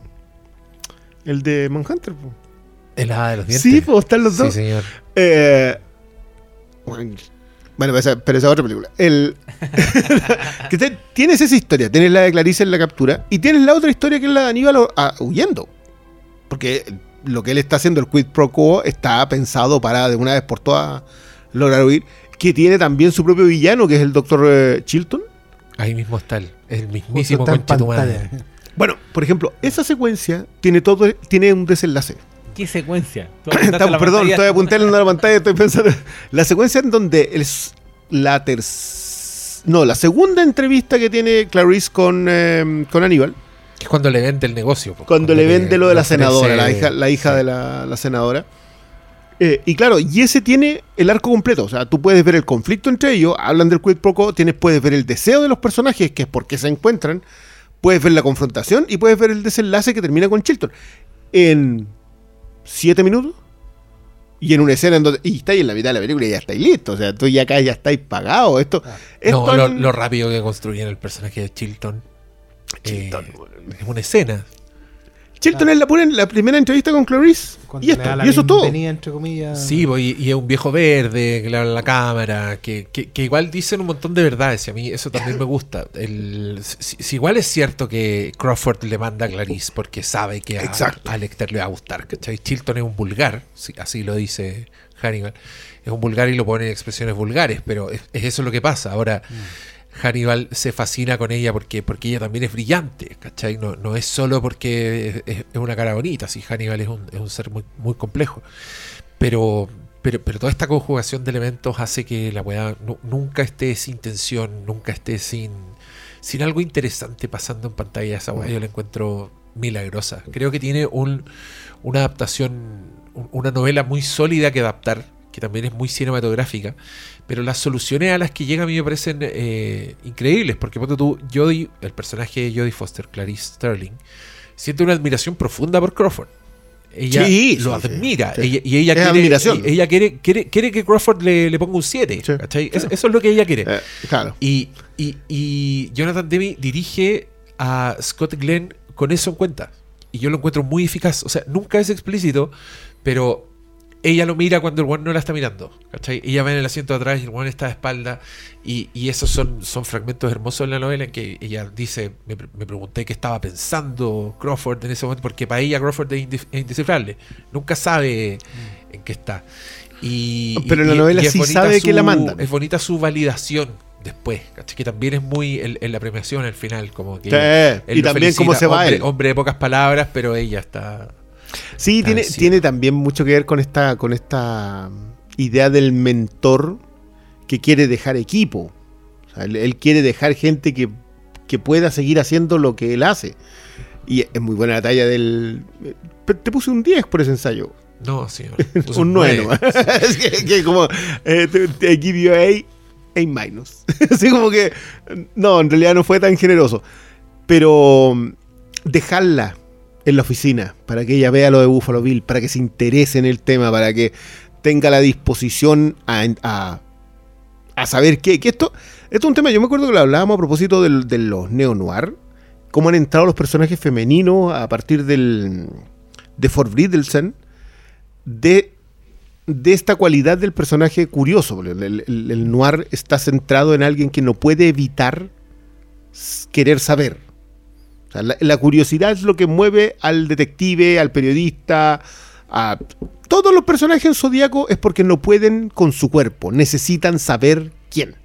El de Manhunter. po. El hada de los dientes. Sí, pues están los Sí, dos. señor. Eh, bueno, pero esa, pero esa es otra película. El, [LAUGHS] que te- tienes esa historia, tienes la de Clarice en la captura y tienes la otra historia que es la de Aníbal ah, huyendo. Porque lo que él está haciendo, el quid pro quo, está pensado para de una vez por todas lograr huir. Que tiene también su propio villano, que es el doctor Chilton. Ahí mismo está el, el mismísimo. Bueno, por ejemplo, esa secuencia tiene todo, tiene un desenlace. ¿Qué secuencia? [COUGHS] Perdón, estoy apuntando en la pantalla, estoy pensando. La secuencia en donde es la tercera. No, la segunda entrevista que tiene Clarice con, eh, con Aníbal. Que es cuando le vende el negocio. Cuando le vende lo de la senadora, la hija, la hija sí. de la, la senadora. Eh, y claro, y ese tiene el arco completo. O sea, tú puedes ver el conflicto entre ellos, hablan del quid pro quo, tienes, puedes ver el deseo de los personajes, que es por qué se encuentran, puedes ver la confrontación y puedes ver el desenlace que termina con Chilton. En siete minutos. Y en una escena en donde. Y estáis en la mitad de la película y ya estáis listos. O sea, tú ya acá ya estáis pagados. Esto. esto No, lo, lo rápido que construyen el personaje de Chilton. Chilton, Eh, es una escena. Chilton es la, pura- la primera entrevista con Clarice. Cuando Y, esto, y eso es todo. bienvenida, entre comillas. Sí, y, y es un viejo verde que le habla a la cámara, que, que- que igual dicen un montón de verdades, y a mí eso también me gusta. El, si, si igual es cierto que Crawford le manda a Clarice porque sabe que a, a Lecter le va a gustar, ¿cachai? Chilton es un vulgar, sí, así lo dice Hannibal, es un vulgar y lo pone en expresiones vulgares, pero es, es eso lo que pasa. Ahora, Hannibal se fascina con ella porque, porque ella también es brillante, ¿cachai? No, no es solo porque es, una cara bonita, sí, Hannibal es un, es un ser muy, muy complejo. Pero, pero, pero toda esta conjugación de elementos hace que la weá nu- nunca esté sin tensión, nunca esté sin, sin algo interesante pasando en pantalla. Esa weá yo la encuentro milagrosa. Creo que tiene un, una adaptación, un- una novela muy sólida que adaptar, que también es muy cinematográfica. Pero las soluciones a las que llega a mí me parecen eh, increíbles, porque ponte tú, Jodie, el personaje de Jodie Foster, Clarice Sterling, siente una admiración profunda por Crawford. Ella Sí, lo sí, admira. sí. Ella- y ella Es quiere, admiración. ella quiere, quiere, quiere que Crawford le, le ponga un 7. Sí, ¿cachai? Es- eso es lo que ella quiere. Eh, claro. Y, y, y Jonathan Demi dirige a Scott Glenn con eso en cuenta. Y yo lo encuentro muy eficaz. O sea, nunca es explícito, pero ella lo mira cuando el one no la está mirando. ¿cachai? Ella va en el asiento de atrás y el one está de espalda. Y, y esos son, son fragmentos hermosos en la novela en que ella dice, me, me pregunté qué estaba pensando Crawford en ese momento, porque para ella Crawford es, indescifrable. Nunca sabe en qué está. Y, Pero en la y- novela y sí sabe que la mandan. Es bonita su validación después, ¿cachai? que también es muy en, la premiación al final, como que Sí, y también cómo se va hombre, él. hombre de pocas palabras, pero ella está Sí, tiene, tiene también mucho que ver con esta, con esta idea del mentor que quiere dejar equipo. O sea, él, él quiere dejar gente que, que pueda seguir haciendo lo que él hace. Y es muy buena la talla del... eh, Te puse un 10 por ese ensayo. no, [LAUGHS] señor. un 9 nomás. [LAUGHS] es que, que como... eh, te, te give you a, a minus. [LAUGHS] Así como que... No, en realidad no fue tan generoso. Pero mm, dejarla en la oficina para que ella vea lo de Buffalo Bill, para que se interese en el tema, para que tenga la disposición a, a, saber qué. Que esto, esto es un tema, yo me acuerdo que lo hablábamos a propósito del- de los neo-noir, cómo han entrado los personajes femeninos a partir del, de Fort Bridelsen, de, de esta cualidad del personaje curioso. El, noir está centrado en alguien que no puede evitar querer saber. La, curiosidad es lo que mueve al detective, al periodista, a todos los personajes en Zodíaco es porque no pueden con su cuerpo, necesitan saber quién.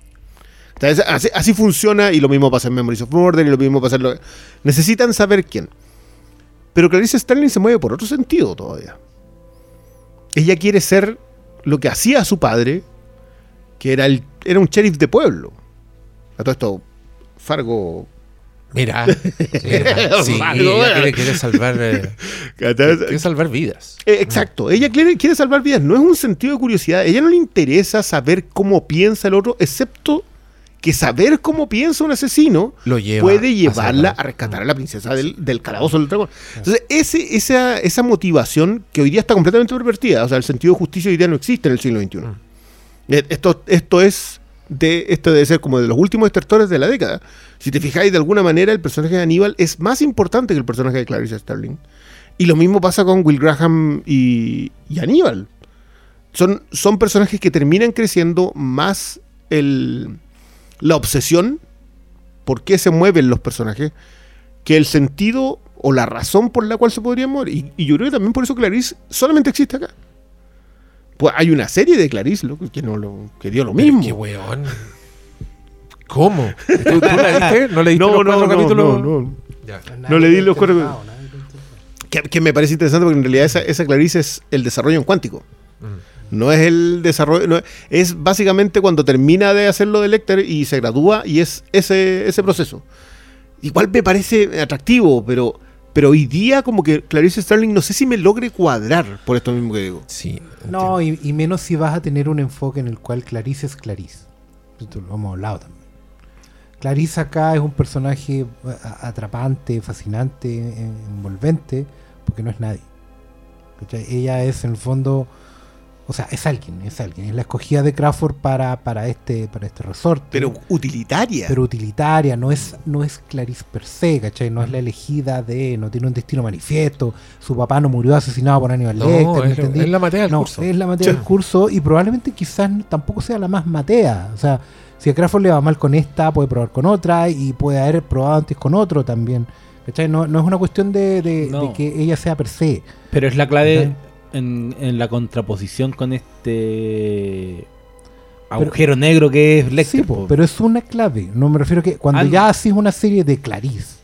Así funciona y lo mismo pasa en Memories of Murder y lo mismo pasa en lo- Necesitan saber quién. Pero Clarice Starling se mueve por otro sentido todavía. Ella quiere ser lo que hacía su padre, que era, el, era un sheriff de pueblo. A todo esto, Fargo Mira, mira, sí, [LAUGHS] ella quiere, quiere salvar eh, [LAUGHS] quiere salvar vidas. Eh, exacto, ella quiere, quiere salvar vidas, no es un sentido de curiosidad, a ella no le interesa saber cómo piensa el otro, excepto que saber cómo piensa un asesino Lo lleva puede llevarla a rescatar a la princesa del, del calabozo del dragón. Entonces, ese, esa, esa motivación que hoy día está completamente pervertida, o sea, el sentido de justicia hoy día no existe en el siglo XXI. Eh, Esto, esto es de esto debe ser como de los últimos extractores de la década. Si te fijáis, de alguna manera el personaje de Aníbal es más importante que el personaje de Clarice Starling. Y lo mismo pasa con Will Graham y, y Aníbal. Son, son personajes que terminan creciendo más el, la obsesión por qué se mueven los personajes que el sentido o la razón por la cual se podrían mover. Y, y yo creo que también por eso Clarice solamente existe acá. Pues hay una serie de Clarice loco, que, no lo, que dio lo Pero mismo. Qué weón. ¿Cómo? ¿Tú, tú la viste? [LAUGHS] ¿No leíste No, los no, cuatro no, capítulos? no, no. Ya. No le di los cuatro- Que, que me parece interesante porque en realidad esa, esa Clarice es el desarrollo en cuántico. Mm. No es el desarrollo, no es, es básicamente cuando termina de hacerlo de Lecter y se gradúa y es ese, ese proceso. Igual me parece atractivo, pero, pero hoy día como que Clarice Starling no sé si me logre cuadrar por esto mismo que digo. Sí. No, y, y menos si vas a tener un enfoque en el cual Clarice es Clarice. Esto lo hemos hablado también. Clarice acá es un personaje a- atrapante, fascinante, en- envolvente, porque no es nadie. ¿Cachai? Ella es en el fondo O sea, es alguien, es alguien. Es la escogida de Crawford para, para este para este resorte. Pero utilitaria. pero utilitaria, no es, no es Clarice per se, ¿cachai? No es la elegida de, no tiene un destino manifiesto, su papá no murió asesinado por Aníbal No, Lecter, ¿me es, entendí? es la materia del no, curso. es la materia del curso y probablemente quizás tampoco sea la más matea. O sea, si a Crawford le va mal con esta, puede probar con otra y puede haber probado antes con otro también. ¿Cachai? No, no es una cuestión de, de- No. de que ella sea per se. Pero es la clave. En, en la contraposición con este agujero negro que es Lecter. Sí, po, po. pero es una clave. No me refiero que cuando Algo- ya haces una serie de Clarice,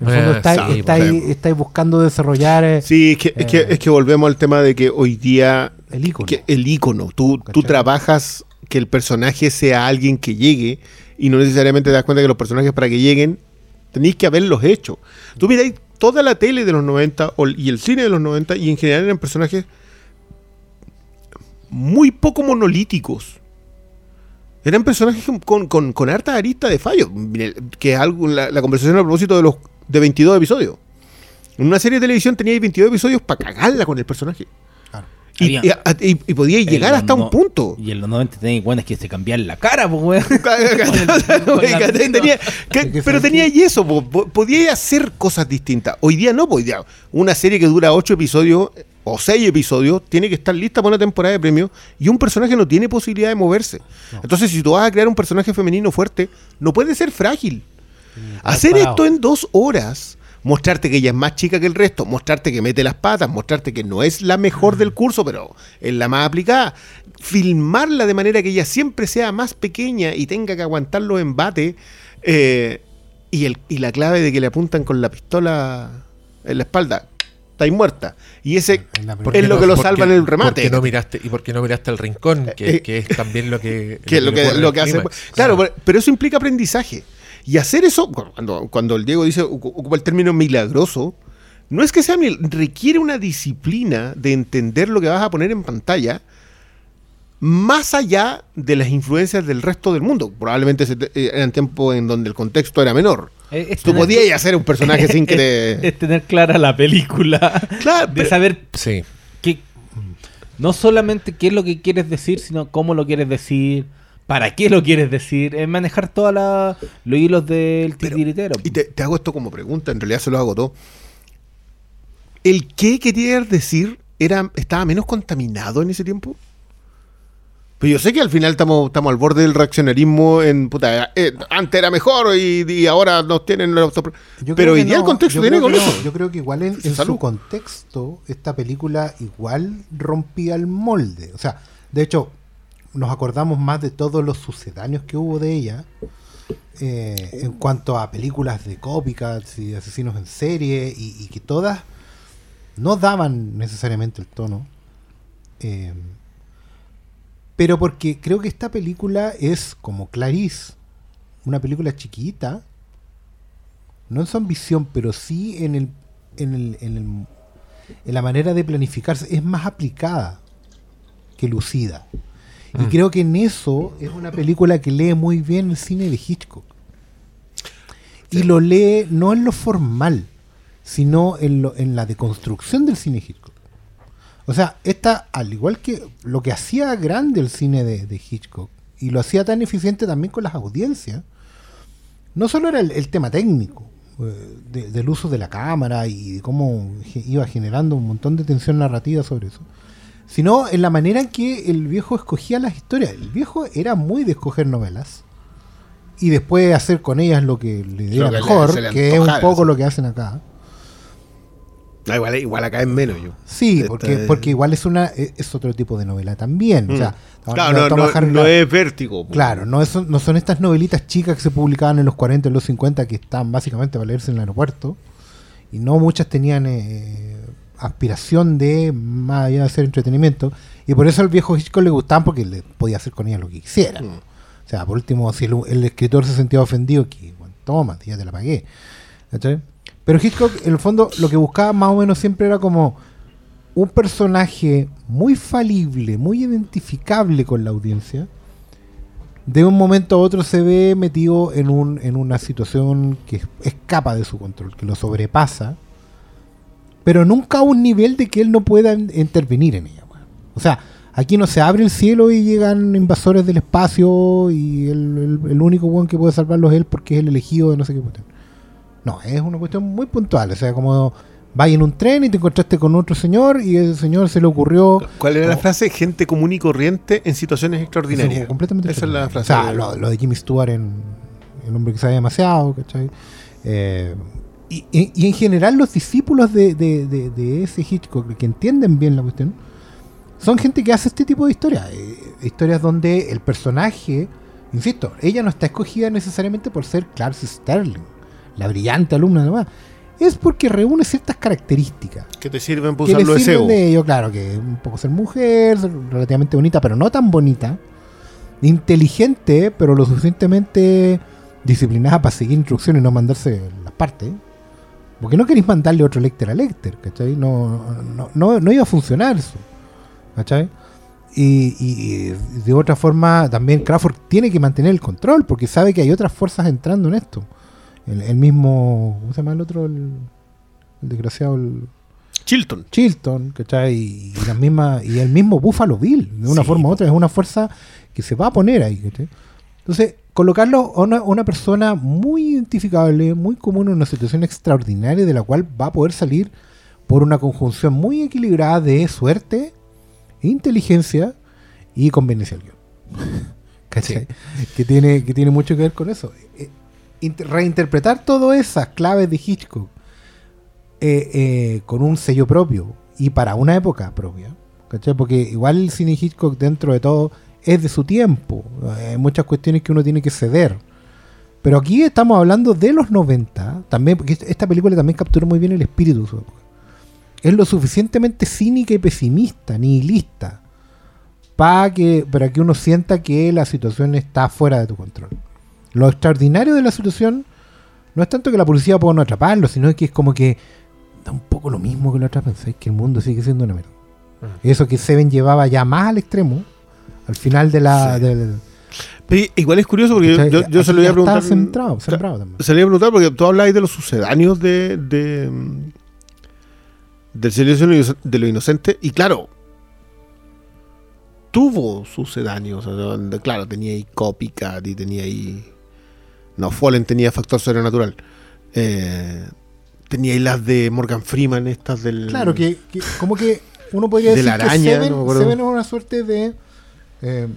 en el fondo Eh, estáis, sí, estáis- estáis buscando desarrollar eh, Sí, es que, es, que, Eh. es que volvemos al tema de que hoy día el icono. que el icono, tú, tú trabajas que el personaje sea alguien que llegue y no necesariamente te das cuenta que los personajes para que lleguen tenéis que haberlos hecho. Tú miráis toda la tele de los 90 o- y el cine de los 90 y en general eran personajes muy poco monolíticos. Eran personajes con, con, con harta arista de fallo, que es algo, la, la conversación a propósito de los de 22 episodios. En una serie de televisión teníais 22 episodios para cagarla con el personaje. Y, y, a- y- y podíais En llegar hasta un punto. Y en los 90 tenían iguanes que se cambiaban la cara, pues. [LAUGHS] Tenía- Es pero tenía y eso, po, po- podía hacer cosas distintas. Hoy día no, pues, hoy día una serie que dura ocho episodios o seis episodios tiene que estar lista para una temporada de premios y un personaje no tiene posibilidad de moverse. Entonces, si tú vas a crear un personaje femenino fuerte, no puede ser frágil. Hacer parado. esto en dos horas, mostrarte que ella es más chica que el resto, mostrarte que mete las patas, mostrarte que no es la mejor del curso, pero es la más aplicada, filmarla de manera que ella siempre sea más pequeña y tenga que aguantar los embates, eh, y, el, y la clave de que le apuntan con la pistola en la espalda, estáis muerta. Y ese En la ¿Por primera- es lo que lo salva en el remate. ¿por qué no miraste, ¿Y por qué no miraste el rincón? Que, Eh, que es también lo que... [LAUGHS] que es lo que, lo que hace. Claro, pero eso implica aprendizaje. Y hacer eso, cuando, cuando el Diego dice, ocu- ocupa el término milagroso, no es que sea requiere una disciplina de entender lo que vas a poner en pantalla más allá de las influencias del resto del mundo. Probablemente eh, eran tiempos en donde el contexto era menor. Es, es Tú tener- podías hacer un personaje sin que [LAUGHS] te... es tener clara la película. [LAUGHS] Claro, De pero- saber Sí. que no solamente qué es lo que quieres decir, sino cómo lo quieres decir, para qué lo quieres decir, es manejar todos los hilos del Pero- titiritero. Y te, te hago esto como pregunta, en realidad se lo hago todo. ¿El qué querías decir era, estaba menos contaminado en ese tiempo? Pero yo sé que al final estamos, estamos al borde del reaccionarismo en puta, eh, antes era mejor y, y ahora nos tienen los autopro- Yo creo Pero hoy que día el no, contexto yo tiene creo con que no. eso. Yo creo que igual en, en su contexto, esta película igual rompía el molde. O sea, de hecho, nos acordamos más de todos los sucedáneos que hubo de ella eh, en cuanto a películas de copycats y asesinos en serie y, que todas no daban necesariamente el tono. Eh, pero porque creo que esta película es como Clarice, una película chiquita, no en su ambición, pero sí en el, en el, en el- en la manera de planificarse, es más aplicada que lucida. Y Mm. creo que en eso es una película que lee muy bien el cine de Hitchcock. Y lo lee no en lo formal, sino en, lo, en la deconstrucción del cine Hitchcock. O sea, esta, al igual que lo que hacía grande el cine de, de Hitchcock, y lo hacía tan eficiente también con las audiencias, no solo era el, el tema técnico eh, de- del uso de la cámara y de cómo iba generando un montón de tensión narrativa sobre eso, sino en la manera en que el viejo escogía las historias. El viejo era muy de escoger novelas y después hacer con ellas lo que le diera que mejor, le que es un poco lo que hacen acá. No, igual, igual acá es menos yo. Sí, Este- porque, porque igual es una e- es otro tipo de novela también. O sea. Claro, no, es vértigo. Claro, no, es- no son estas novelitas chicas que se publicaban en los 40, en los 50, que estaban básicamente para leerse en el aeropuerto. Y no muchas tenían eh, aspiración de más allá de hacer entretenimiento. Y por eso al viejo Hitchcock le gustaban porque le podía hacer con ellas lo que quisiera. Mm. O sea, por último, si el, el escritor se sentía ofendido, que bueno, toma, ya te la pagué. Pero Hitchcock, en el fondo, lo que buscaba más o menos siempre era como un personaje muy falible, muy identificable con la audiencia. De un momento a otro se ve metido en, un, en una situación que escapa de su control, que lo sobrepasa, pero nunca a un nivel de que él no pueda in- intervenir en ella. O sea, Aquí no se abre el cielo y llegan invasores del espacio y el, el- el único weón que puede salvarlos es él porque es el elegido de no sé qué cuestión. No, es una cuestión muy puntual. O sea, como vas en un tren y te encontraste con otro señor y ese señor se le ocurrió... ¿Cuál era la Oh. frase? Gente común y corriente en situaciones Eso, extraordinarias. completamente Esa es la frase. O sea, lo, lo de Jimmy Stewart en El hombre que sabe demasiado, ¿cachai? Eh, y, y- y en general los discípulos de, de- de- de ese Hitchcock, que entienden bien la cuestión, son gente que hace este tipo de historias. eh, historias donde el personaje, insisto, ella no está escogida necesariamente por ser Clarence Sterling, la brillante alumna nomás. Es porque reúne ciertas características que te sirven para que usar le los sirven deseos. de ello, claro, que un poco ser mujer, ser relativamente bonita, pero no tan bonita, inteligente, pero lo suficientemente disciplinada para seguir instrucciones y no mandarse las partes. Porque no queréis mandarle otro Lecter a Lecter, ¿cachai? No, no, no, no iba a funcionar eso, ¿cachai? Y, y- y de otra forma, también Crawford tiene que mantener el control, porque sabe que hay otras fuerzas entrando en esto. El, el mismo, ¿cómo se llama el otro? El, el desgraciado, el, Chilton. Chilton, ¿cachai? Y, y la misma, y el mismo Buffalo Bill, de una Sí, forma u otra, es una fuerza que se va a poner ahí, ¿cachai? Entonces, colocarlo a una, una persona muy identificable, muy común en una situación extraordinaria de la cual va a poder salir por una conjunción muy equilibrada de suerte, inteligencia y conveniencia al guion. [LAUGHS] ¿Cachai? Que, tiene, que tiene mucho que ver con eso. Eh, inter- reinterpretar todas esas claves de Hitchcock eh, eh, con un sello propio y para una época propia. ¿cachai? Porque igual el cine Hitchcock dentro de todo es de su tiempo. Hay muchas cuestiones que uno tiene que ceder. Pero aquí estamos hablando de los 90, también, porque esta película también capturó muy bien el espíritu de su época. Es lo suficientemente cínica y pesimista, nihilista, para que, para que uno sienta que la situación está fuera de tu control. Lo extraordinario de la situación no es tanto que la policía pueda no atraparlo, sino que es como que da un poco lo mismo que lo atrapen, ¿sabes? que el mundo sigue siendo una mierda. Eso que Seven llevaba ya más al extremo, al final de la... Sí. del- Pero igual es curioso porque yo, ¿cachai? yo- yo se lo iba ya a preguntar. Está centrado, sembrado también. Se le iba a preguntar porque tú habláis de los sucedáneos de, de, mm, del silencio de lo lo inocente y claro tuvo sucedáneos o sea, donde, claro tenía ahí copycat y tenía ahí no Fallen tenía factor sobrenatural eh, tenía ahí las de Morgan Freeman estas del Claro, que, que como que uno podría De decir la araña, que Seven, no. Seven es una suerte de eh.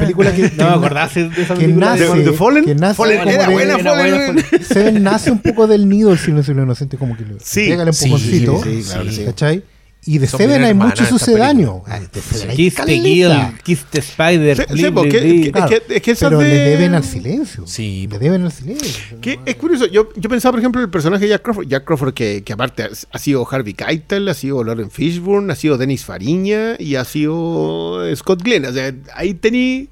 Película que- [LAUGHS] No me acordaba de esa que película. nace, ¿De- de Fallen? que nace Fallen era de- buena, Era Fallen. buena, Fallen. Seven nace un poco del nido del silencio de inocente, como que le Sí, pega el sí, empujoncito, sí, claro. ¿cachai? Y de Son Seven hay mucho sucedáneo. Ah, de Seven hay Kiss the. Kill, Kiss the Spider. Es que- es que esas pero de- le deben al silencio. Sí, le deben al silencio. Que es curioso, yo, yo pensaba, por ejemplo, el personaje de Jack Crawford. Jack Crawford, que, que aparte ha, sido Harvey Keitel, ha sido Lauren Fishburne, ha sido Dennis Fariña y ha sido Scott Glenn. O sea, ahí tení.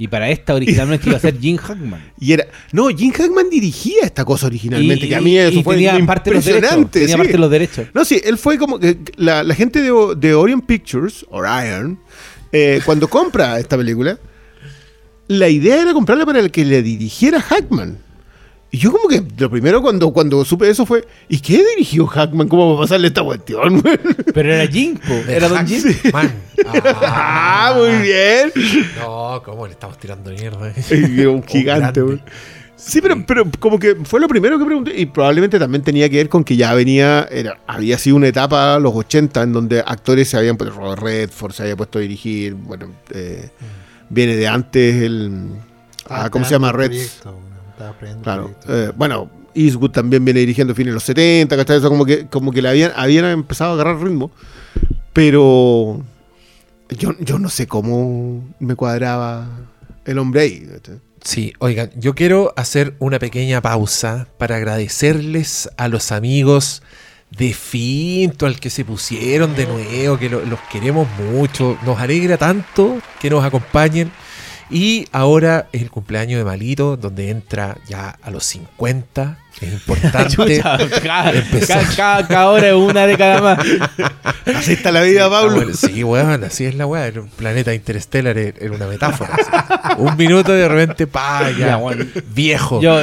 Y para esta originalmente iba a ser Jim Hackman. [LAUGHS] Y era. No, Jim Hackman dirigía esta cosa originalmente, Y- que a mí eso y fue tenía parte de los derechos. impresionante. Tenía sí. parte de los derechos. No, sí, él fue como que la, la gente de, de Orion Pictures, Orion, eh, cuando compra esta película, la idea era comprarla para el que le dirigiera Hackman. Y yo como que lo primero cuando, cuando supe eso fue, ¿y qué dirigió Hackman? ¿Cómo va a pasarle esta cuestión? güey? [LAUGHS] Pero era Jim. Era Don Jim. Man. ah, muy bien. No, ¿cómo le estamos tirando mierda? Y [LAUGHS] Un gigante, güey. Sí, pero, pero como que fue lo primero que pregunté y probablemente también tenía que ver con que ya venía, era, había sido una etapa, los 80, en donde actores se habían puesto, Robert Redford se había puesto a dirigir, bueno, eh, viene de antes el, ah, ¿cómo se llama? Red, claro, eh, bueno, Eastwood también viene dirigiendo fines de los 70, ¿cachai? Eso como que, como que le habían, habían empezado a agarrar ritmo, pero yo, yo no sé cómo me cuadraba el hombre ahí, ¿cachai? Sí, oigan, yo quiero hacer una pequeña pausa para agradecerles a los amigos de Finto, al que se pusieron de nuevo, que lo- los queremos mucho, nos alegra tanto que nos acompañen. Y ahora es el cumpleaños de Malito, donde entra ya a los 50. Es importante. [LAUGHS] Chucha, cada, empezar. cada- cada- cada hora es una década más. [LAUGHS] Así está la vida, Pablo. Bueno, sí, weón, así es la weá. Era un planeta interstellar, era una metáfora. así. Un minuto y de repente, pa, ya, Ya, bueno. viejo. Yo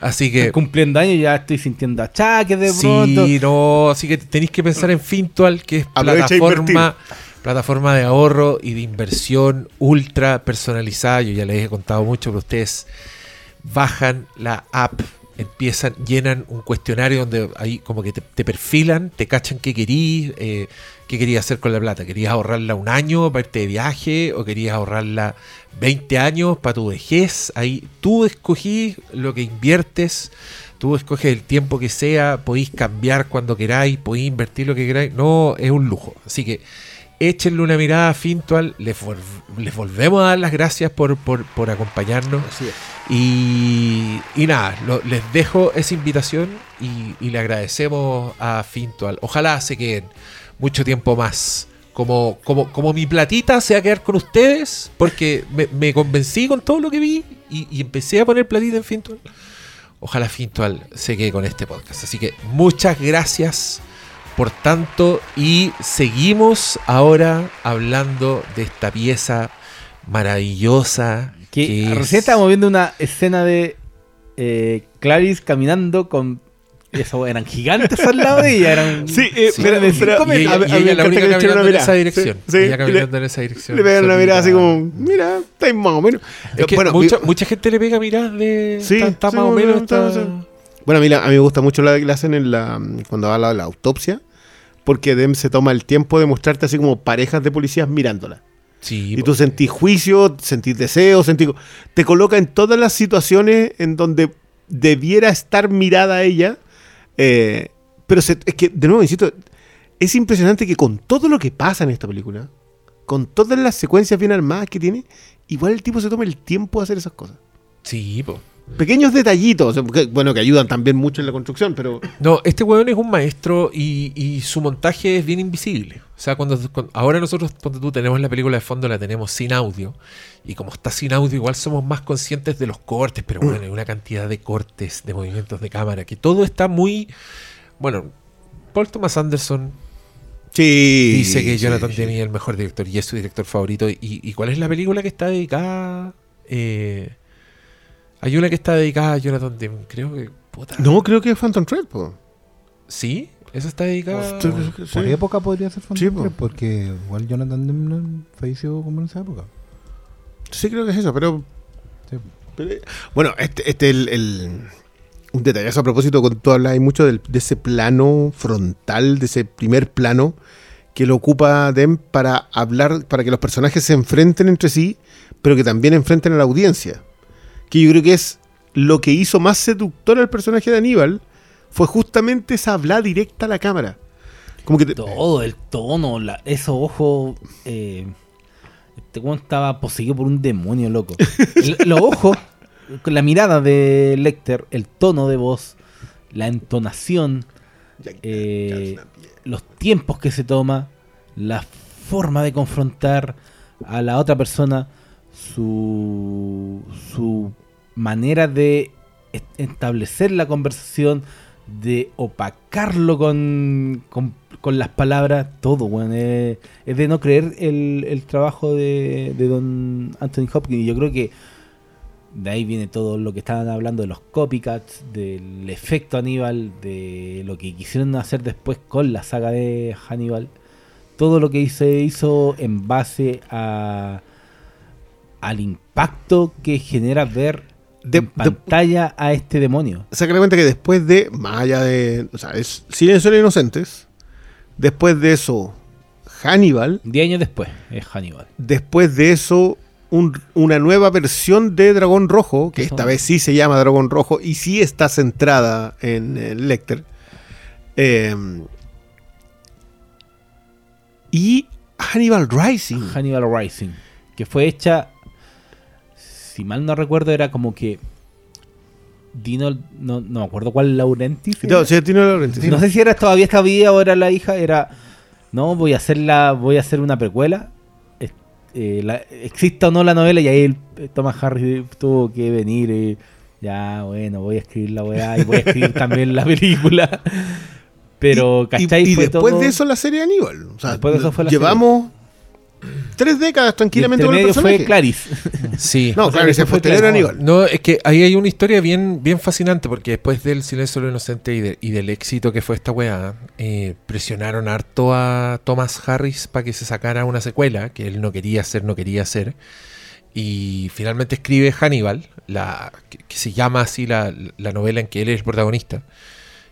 Así que cumpliendo años y ya estoy sintiendo achaques de pronto. Sí, no, así que tenéis que pensar en Fintual, que es Aprovecha a plataforma, plataforma de ahorro y de inversión ultra personalizada. Yo ya les he contado mucho, pero ustedes bajan la app, empiezan, llenan un cuestionario donde ahí como que te, perfilan, te cachan qué querís, eh, qué querías hacer con la plata. ¿Querías ahorrarla un año para irte de viaje o querías ahorrarla 20 años para tu vejez? Ahí tú escogís lo que inviertes. Tú escoges el tiempo que sea, podéis cambiar cuando queráis, podéis invertir lo que queráis. No, es un lujo. Así que échenle una mirada a Fintual. Les, vol- les volvemos a dar las gracias por, por, por acompañarnos. Así es. Y, y nada, lo- les dejo esa invitación y, y le agradecemos a Fintual. Ojalá se queden mucho tiempo más. Como, como, como mi platita se va a quedar con ustedes, porque me, me convencí con todo lo que vi y, y empecé a poner platita en Fintual. Ojalá Fintual se quede con este podcast. Así que muchas gracias por tanto y seguimos ahora hablando de esta pieza maravillosa. Que que es- recién estábamos viendo una escena de eh, Clarice caminando con. Eso, eran gigantes al lado de ella. Eran, Sí, eh, Sí, pero- de pero- cinco y ella, a y a ella me la única caminando una en mirada. esa dirección. Sí, sí, ella y le- caminando en esa dirección. Le pegan una mirada así como, mira, estáis más o menos. Es que bueno, mucha, mi- mucha gente le pega miradas de. Sí, está, está sí, más o menos. está- está-. Bueno, a mí, la- a mí me gusta mucho la que le hacen en la, cuando va a la, la autopsia, porque Dem se toma el tiempo de mostrarte así como parejas de policías mirándola. Sí, Y tú sentís juicio, sentís deseo, sentís... Te coloca en todas las situaciones en donde debiera estar mirada ella. eh, pero se- es que, de nuevo, insisto, es impresionante que con todo lo que pasa en esta película, con todas las secuencias bien armadas que tiene, igual el tipo se toma el tiempo de hacer esas cosas. sí, po. Pequeños detallitos, que, bueno, que ayudan también mucho en la construcción, pero... No, este weón es un maestro y, y su montaje es bien invisible. O sea, cuando, cuando- ahora nosotros, ponte tú, tenemos la película de fondo, la tenemos sin audio. Y como está sin audio, igual somos más conscientes de los cortes, pero bueno, hay una cantidad de cortes, de movimientos de cámara, que todo está muy. Bueno, Paul Thomas Anderson Sí. dice que Jonathan sí. Es el mejor director y es su director favorito. ¿Y, y cuál es la película que está dedicada? Eh, hay una que está dedicada a Jonathan Demme, creo que. Puta. No, creo que es Phantom Thread, po. ¿Sí? ¿Esa está dedicada? Sí, Por sí. época podría ser Phantom Sí, po. Thread, porque igual Jonathan Demme falleció como en esa época. Sí, creo que es eso, pero. Sí. pero, eh, bueno, este, este el, el- un detallazo a propósito, con tú hablas mucho del- de ese plano frontal, de ese primer plano que lo ocupa Dem para hablar, para que los personajes se enfrenten entre sí, pero que también enfrenten a la audiencia. Que yo creo que es lo que hizo más seductor al personaje de Aníbal, fue justamente esa hablada directa a la cámara. Como que te- Todo, el tono, la, esos ojos. eh, este weón estaba poseído por un demonio, loco. [LAUGHS] El- los ojos, la mirada de Lecter, el tono de voz, la entonación, eh, los tiempos que se toma, la forma de confrontar a la otra persona, su, su manera de est- establecer la conversación, de opacarlo con, con, las palabras, todo, weón. Es, es de no creer el, el trabajo de, de don Anthony Hopkins. Y yo creo que de ahí viene todo lo que estaban hablando de los copycats, del efecto Hannibal, de lo que quisieron hacer después con la saga de Hannibal. Todo lo que se hizo en base a al impacto que genera ver De- en de- pantalla a este demonio. saca la cuenta que después de, más allá de, o sea, es Silencio de Inocentes, después de eso, Hannibal, Diez años después es Hannibal. después de eso, un- una nueva versión de Dragón Rojo, que esta vez sí se llama Dragón Rojo y sí está centrada en el Lecter. Eh, y Hannibal Rising. Hannibal Rising, que fue hecha, si mal no recuerdo, era como que Dino, no, no me acuerdo cuál Laurentis. No, sí, No sé si era todavía estaba viva o era la hija, era no, voy a hacer la, voy a hacer una precuela. Eh, la- exista o no la novela, y ahí el, eh, Thomas Harris tuvo que venir y ya, bueno, voy a escribir la weá y voy a escribir [LAUGHS] también la película. Pero, Y- ¿cachai? Y, después todo- de eso la serie Aníbal. O sea, Después de eso fue la llevamos tres décadas Y tranquilamente con el medio personaje. fue Clarice. Sí. No, ese fue posterior. Aníbal. No, es que ahí hay una historia bien, bien fascinante porque después del Silencio de los Inocentes y, de- y del éxito que fue esta weá, eh, presionaron harto a Thomas Harris para que se sacara una secuela que él no quería hacer, no quería hacer. Y finalmente escribe Hannibal, la, que, que se llama así la, la novela en que él es el protagonista.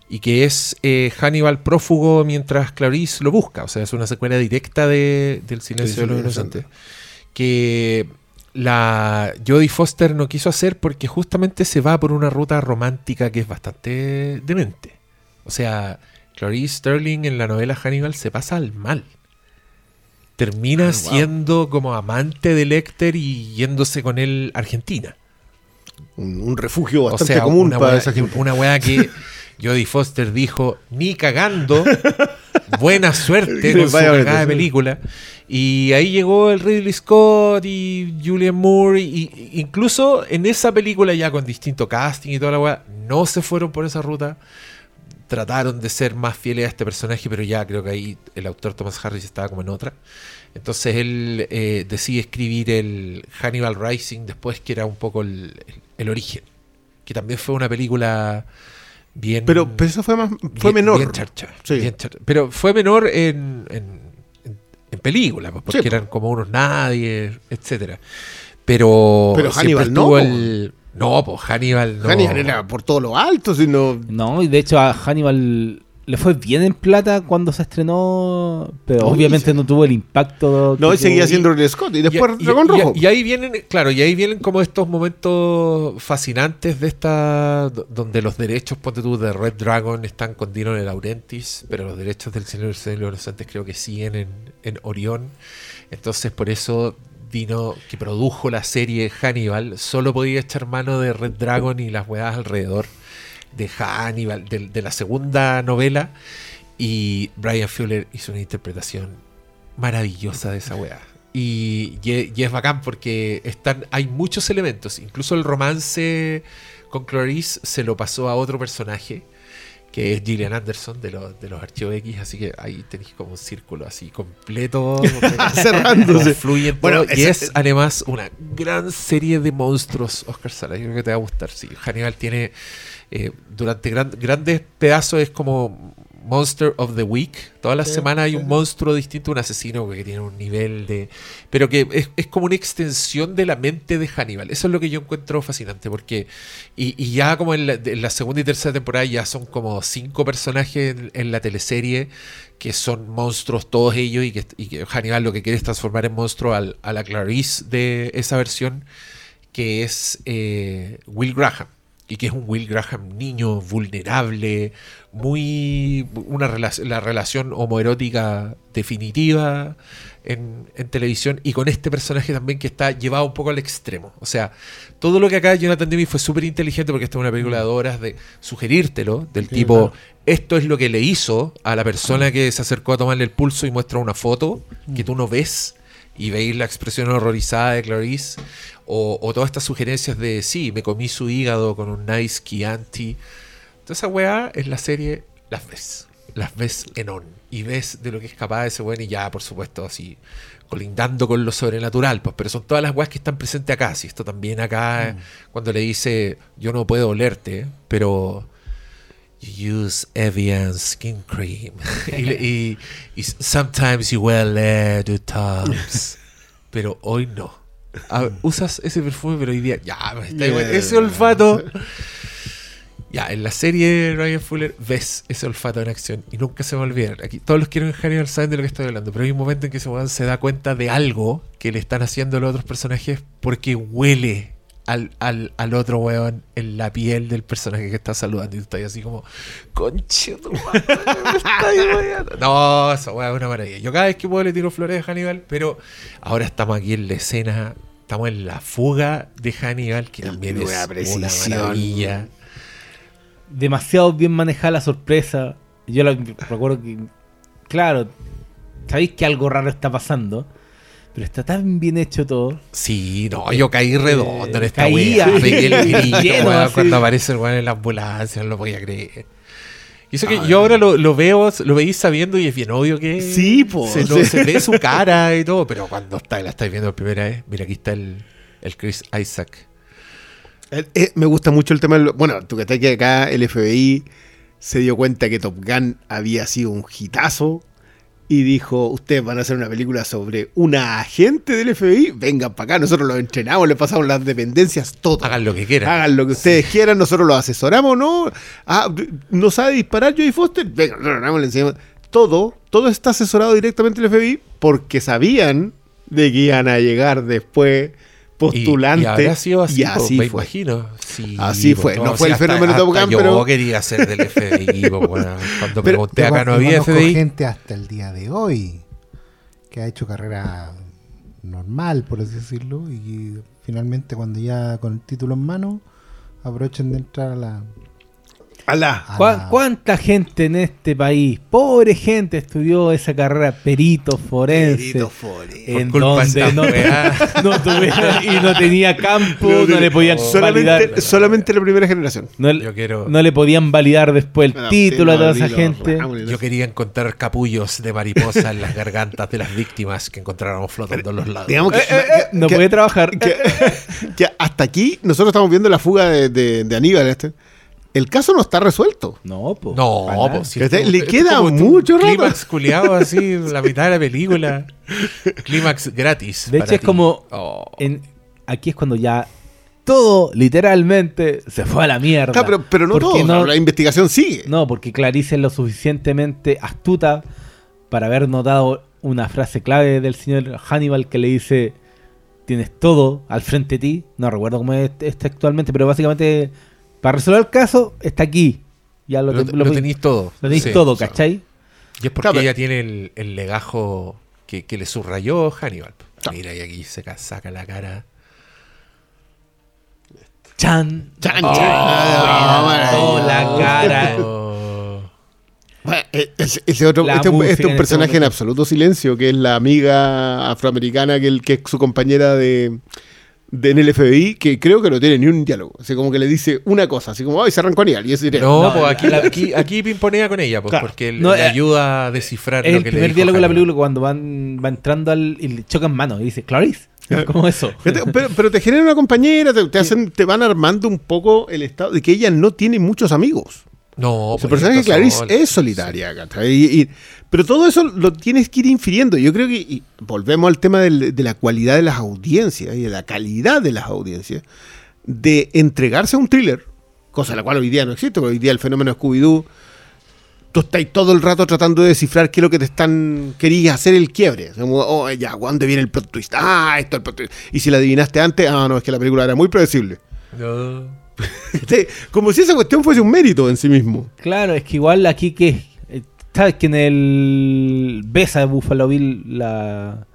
Y que es eh, Hannibal prófugo mientras Clarice lo busca. O sea, es una secuela directa de, del Silencio de los Inocentes. Que la Jodie Foster no quiso hacer porque justamente se va por una ruta romántica que es bastante demente. O sea, Clarice Sterling en la novela Hannibal se pasa al mal. Termina Ah, wow. siendo como amante de Lecter y yéndose con él a Argentina. Un, un refugio O bastante sea, común una para wea- esa gente. Una weá que [LAUGHS] Jodie Foster dijo, ni cagando, [LAUGHS] buena suerte con su cagada de película. Y ahí llegó el Ridley Scott y Julian Moore. Y, y incluso en esa película, ya con distinto casting y toda la weá, no se fueron por esa ruta. Trataron de ser más fieles a este personaje, pero ya creo que ahí el autor Thomas Harris estaba como en otra. Entonces él eh, decide escribir el Hannibal Rising después, que era un poco el, el- el origen. Que también fue una película bien. Pero, pero eso fue más fue bien- menor. bien charcha, Sí. bien charcha. Pero fue menor en, en, en- en película, pues, porque Sí, eran como unos nadie, etcétera. Pero. Pero Hannibal no, el- No, pues Hannibal no. Hannibal era por todo lo alto, sino. No, y de hecho a Hannibal le fue bien en plata cuando se estrenó, pero Uy, obviamente sí. no tuvo el impacto. No, y seguía siendo Ridley Scott. Y después y, Dragón y- Rojo. y ahí vienen, claro, y ahí vienen como estos momentos fascinantes de esta, do- donde los derechos, ponte tú, de Red Dragon están con Dino de Laurentiis, pero los derechos del Señor de los Inocentes creo que siguen en, en Orión. Entonces, por eso Dino, que produjo la serie Hannibal, solo podía echar mano de Red Dragon y las weas alrededor de Hannibal, de, de la segunda novela. Y Brian Fuller hizo una interpretación maravillosa de esa weá. Y, y- y es bacán porque están, hay muchos elementos. Incluso el romance con Clarice se lo pasó a otro personaje, que es Gillian Anderson de los, de los Archivos X. Así que ahí tenéis como un círculo así completo. [LAUGHS] [LAUGHS] Cerrándose. Bueno, y es además una gran serie de monstruos, Oscar Sala. Yo creo que te va a gustar. Sí, Hannibal tiene eh, durante gran- grandes pedazos es como Monster of the Week. Todas las Sí, semanas hay sí, un monstruo distinto, un asesino que tiene un nivel de. Pero que es, es como una extensión de la mente de Hannibal. Eso es lo que yo encuentro fascinante. Porque. Y, y ya como en la, en la segunda y tercera temporada ya son como cinco personajes en, en la teleserie que son monstruos todos ellos y que, y que Hannibal lo que quiere es transformar en monstruo al- a la Clarice de esa versión que es eh, Will Graham y que es un Will Graham niño vulnerable muy una relación la relación homoerótica definitiva en, en televisión y con este personaje también que está llevado un poco al extremo. O sea todo lo que acá Jonathan Demme fue súper inteligente porque esta es una película de horas de sugerírtelo del Sí, tipo claro. esto es lo que le hizo a la persona que se acercó a tomarle el pulso y muestra una foto que tú no ves y veis la expresión horrorizada de Clarice o, o todas estas sugerencias de sí, me comí su hígado con un nice Chianti. Toda esa weá en la serie las ves. Las ves en on. Y ves de lo que es capaz ese weón y ya, por supuesto, así colindando con lo sobrenatural. Pues, pero son todas las weas que están presentes acá. Si esto también acá, eh, cuando le dice, yo no puedo olerte, pero you use Evian skin cream. [LAUGHS] y, le- y- y sometimes you wear leather tops. [LAUGHS] pero hoy no. Ah, usas ese perfume, pero hoy día. Ya, me está igual. Yeah. ese olfato. Ya, en la serie Ryan Fuller ves ese olfato en acción y nunca se va a olvidar. Aquí todos los que vieron Hannibal saben de lo que estoy hablando, pero hay un momento en que weón se da cuenta de algo que le están haciendo los otros personajes porque huele al, al, al otro weón en la piel del personaje que está saludando y tú estás así como, weando". No, esa weá es una maravilla. Yo cada vez que puedo le tiro flores a Hannibal, pero ahora estamos aquí en la escena, estamos en la fuga de Hannibal, que también Una es una maravilla. demasiado bien manejada la sorpresa. Yo la- recuerdo que, claro, sabéis que algo raro está pasando, pero está tan bien hecho todo. Sí, no, yo caí redondo en esta caía. wea. Pegué el [LAUGHS] grito, Lleno, así. cuando aparece el weón en la ambulancia, no lo podía creer. Y eso que yo ahora lo, lo veo, lo veis sabiendo y es bien obvio que Sí, po, se, no- sí. se ve su [LAUGHS] cara y todo, pero cuando está, la estáis viendo por primera vez, mira, aquí está el, el Chris Isaac. Eh, eh, me gusta mucho el tema. del- bueno, tú que estás que acá el FBI se dio cuenta que Top Gun había sido un hitazo y dijo: Ustedes van a hacer una película sobre una agente del FBI. Vengan para acá, nosotros los entrenamos, les pasamos las dependencias, todo. Hagan lo que quieran. Hagan lo que ustedes quieran, nosotros los asesoramos, ¿no? Ah, ¿no sabe disparar Jodie Foster? Venga, nosotros le enseñamos. Todo, todo está asesorado directamente del FBI porque sabían de que iban a llegar después Y, postulantes. y habrá sido así, y po, así me fue. imagino. Sí, Así fue. No fue sí, el hasta- fenómeno Top hasta Gun, yo pero- quería ser del [LAUGHS] FBI, po, bueno, cuando Pero- pregunté Yo acá no yo había FBI. gente hasta el día de hoy que ha hecho carrera normal, por así decirlo, y finalmente cuando ya con el título en mano, aprovechen de entrar a la... Alá. a ¿Cuá- la- ¿Cuánta gente en este país, pobre gente, estudió esa carrera perito forense? En Por culpa de donde no, [LAUGHS] no tuviera- y no tenía campo, no, le podían validar. solamente, solamente la primera generación. No, Yo quiero- no le podían validar después el título sí, a toda esa gente. Yo quería encontrar capullos de mariposa en las gargantas de las víctimas que encontráramos flotando en los lados. Digamos que, Eh, eh, eh, no que- puede trabajar. que- que hasta aquí nosotros estamos viendo la fuga de, de- de Aníbal. Este. El caso no está resuelto. No, po, No, pues si Este- le queda es mucho rato. Clímax culiado así, la mitad de la película. [LAUGHS] Clímax gratis. De hecho, es ti. como. Oh. en- aquí es cuando ya todo, literalmente, se fue a la mierda. Ah, pero, pero no Porque todo. o sea, la investigación sigue. No, porque Clarice es lo suficientemente astuta para haber notado una frase clave del señor Hannibal que le dice: Tienes todo al frente de ti. No recuerdo cómo es este actualmente, pero básicamente, para resolver el caso, está aquí. Ya lo, lo, te- lo lo- tenéis todo. lo tenéis Sí. todo, ¿cachai? Y es porque Claro, ella tiene el, el legajo que, que le subrayó Hannibal. Mira, y aquí se ca- saca la cara. Chan. Chan, Oh, chan. Mira, bueno. toda la cara. Oh. [LAUGHS] Bueno, eh, ese, ese otro, este, es un- música este es un este personaje en absoluto silencio, que es la amiga afroamericana que, el, que es su compañera de, de en el FBI, que creo que no tiene ni un diálogo. Así como que le dice una cosa, así como, ay, se arrancó Aníbal. Y eso diré, No, No, pues la- aquí, aquí, aquí pimponea con ella, pues, Claro. porque le, No, le eh, ayuda a descifrar Es lo el que le primer dijo diálogo de la película cuando van, va entrando al, y le chocan manos y dice, Clarice. ¿Cómo eso? Pero, pero te generan una compañera, te, te hacen, te van armando un poco el estado de que ella no tiene muchos amigos. No, pues, personaje Clarice es solitaria. Y- y- pero todo eso lo tienes que ir infiriendo. Yo creo que y volvemos al tema del- de la cualidad de las audiencias y de la calidad de las audiencias, de entregarse a un thriller, cosa la cual hoy día no existe, porque hoy día el fenómeno Scooby-Doo, tú estás todo el rato tratando de descifrar qué es lo que te están, querías hacer el quiebre. Como, oh, ya, ¿cuándo viene el plot twist? Ah, esto es el plot twist. Y si la adivinaste antes, ah, no, es que la película era muy predecible. No. Sí, Como si esa cuestión fuese un mérito en sí mismo. Claro, es que igual aquí que... eh, ¿Sabes que en el Besa de Buffalo Bill la...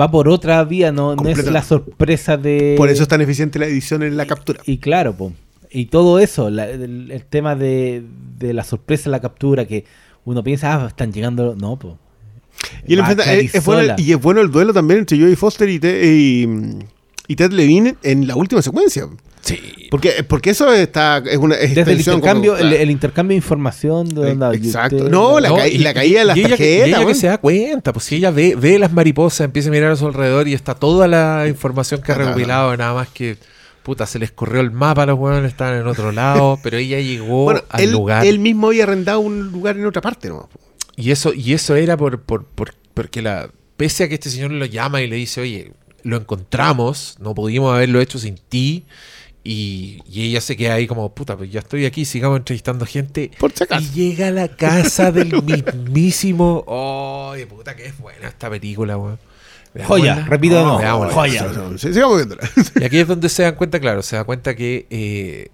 va por otra vía? No, no es la sorpresa de... Por eso es tan eficiente la edición en la captura. Y claro, po. y todo eso, la- el, el tema de, de la sorpresa en la captura, que uno piensa, ah, están llegando... No, po. Y, enfrenta- es, es bueno, y es bueno el duelo también entre Jodie Foster y, Te- y, y Ted Levine en la última secuencia. Sí. Porque, porque eso está, es una es Desde el intercambio, como- el, el intercambio de información de onda, Exacto. usted- No, la, No, ca- y- la caída de las y ella, que- y tarjetas. ella que se da cuenta, pues si ella ve, ve las mariposas, empieza a mirar a su alrededor y está toda la información que ha Claro. recopilado, nada más que puta, se les corrió el mapa, los huevones estaban en otro lado, [LAUGHS] pero ella llegó Bueno, al él, lugar. él mismo había arrendado un lugar en otra parte. ¿no? Y eso, y eso era por, por, por- porque la, pese a que este señor lo llama y le dice, oye, lo encontramos, no pudimos haberlo hecho sin ti. Y, y ella se queda ahí como, puta, pues ya estoy aquí, sigamos entrevistando gente. Por si acaso. Y llega a la casa del mismísimo. ¡Ay, puta, que es buena esta película, weón! Joya, Veámosla. repito Veámosla. joya. Sí, sigamos viéndola. Y aquí es donde se dan cuenta, claro, se da cuenta que eh,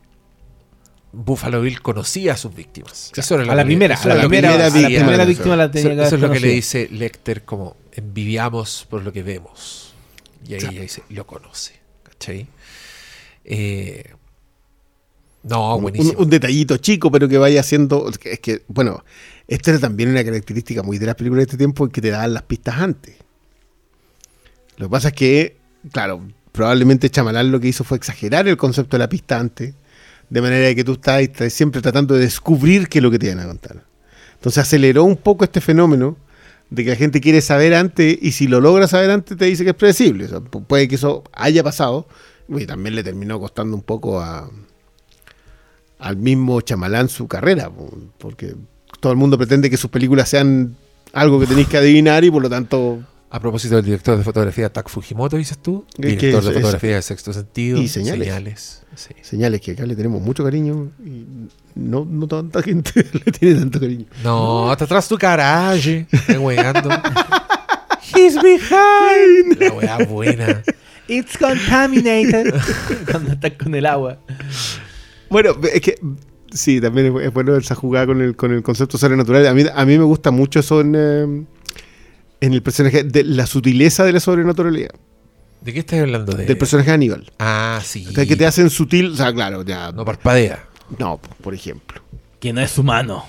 Buffalo Bill conocía a sus víctimas. Eso era lo A la primera, a la primera, a la víctima la tenía eso es lo que le dice Lecter como envidiamos por lo que vemos. Y ahí ella dice, lo conoce. ¿Cachai? Eh, no, buenísimo. un detallito chico, pero que vaya haciendo. Es que, bueno, esto era también una característica muy de las películas de este tiempo que te daban las pistas antes. Lo que pasa es que, claro, probablemente Chamalán lo que hizo fue exagerar el concepto de la pista antes De manera que tú estás, estás siempre tratando de descubrir qué es lo que te van a contar. Entonces aceleró un poco este fenómeno de que la gente quiere saber antes y si lo logra saber antes te dice que es predecible. O sea, pu- puede que eso haya pasado y también le terminó costando un poco a, al mismo Chamalán su carrera, po, porque todo el mundo pretende que sus películas sean algo que tenéis que adivinar y por lo tanto A propósito del director de fotografía Tak Fujimoto, dices tú. ¿Qué- Director de fotografía de Sexto Sentido. Y Señales. sí. señales que acá le tenemos mucho cariño y no, no tanta gente [LAUGHS] le tiene tanto cariño. No, está atrás tu weando. [LAUGHS] He's behind. La weá buena. It's contaminated. [LAUGHS] Cuando estás con el agua. Bueno, es que sí, también es, es bueno esa jugada con el, con el concepto sobrenatural. A mí, a mí me gusta mucho eso en, eh, en el personaje, de la sutileza de la sobrenaturalidad, ¿De qué estás hablando? De... del personaje de Aníbal. Ah, sí. O sea, que te hacen sutil, o sea, claro, ya. No parpadea. No, por ejemplo. Que no es humano.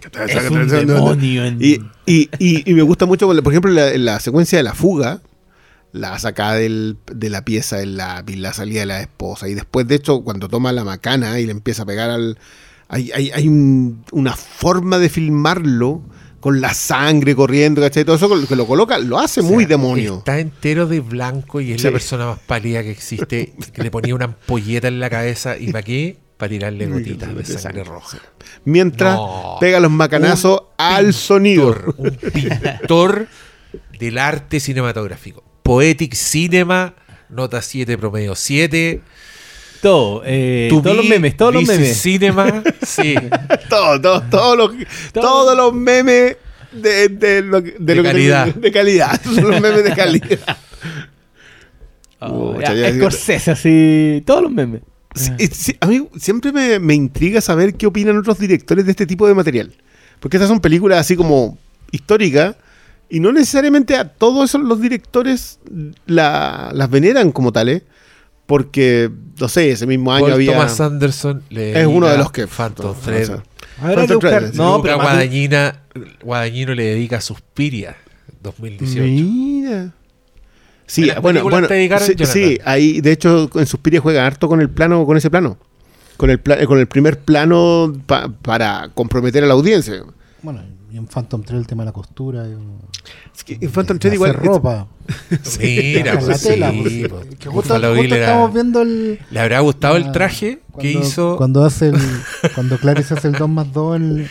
Que te- Es un demonio en- Y, y, y, y me gusta mucho, por ejemplo, la, la secuencia de la fuga, la sacada del- de la pieza del lápiz, la salida de la esposa, y después, de hecho, cuando toma la macana y le empieza a pegar al... Hay, hay, hay un- una forma de filmarlo con la sangre corriendo, ¿cachai? Todo eso que lo coloca, lo hace O sea, muy demonio. Está entero de blanco y es Sí. la persona más pálida que existe. Que le ponía una ampolleta en la cabeza. ¿Y para qué? Para tirarle gotitas de sangre roja. Mientras No. pega los macanazos al sonido. Un pintor del arte cinematográfico. Poetic Cinema, nota 7, promedio 7. Todo. eh, To todos los memes, todos los memes. Cinema, [LAUGHS] sí. Todos, todos, todos los, todos los memes de, de lo, que- de De lo que calidad. tengo- de calidad. [LAUGHS] Son los memes de calidad. Oh, Pucha, ya, ya- Scorsese, así. Todos los memes. Sí, sí, a mí siempre me, me intriga saber qué opinan otros directores de este tipo de material. Porque estas son películas así como históricas y no necesariamente a todos esos los directores la- las veneran como tales. Porque, no sé, ese mismo año Paul había... Thomas Anderson le es uno de los que... Phantom Thread. Phantom. Thread, sí. No, pero Guadagnina, Guadagnino le dedica Suspiria 2018. Mira. Sí, bueno, bueno, sí, sí, ahí de hecho en Suspiria juega harto con el plano, con ese plano. Con el, pla- con el primer plano pa- para comprometer a la audiencia. Bueno, y en Phantom 3 el tema de la costura. y- Es que en Phantom Thread igual ropa. [LAUGHS] Mira, en la pues tela. sí, pues, pues, que justo, era- estamos viendo el. ¿Le habrá gustado el Ah, traje que hizo? Cuando hace el. [LAUGHS] cuando Clarice hace el 2 más 2 en,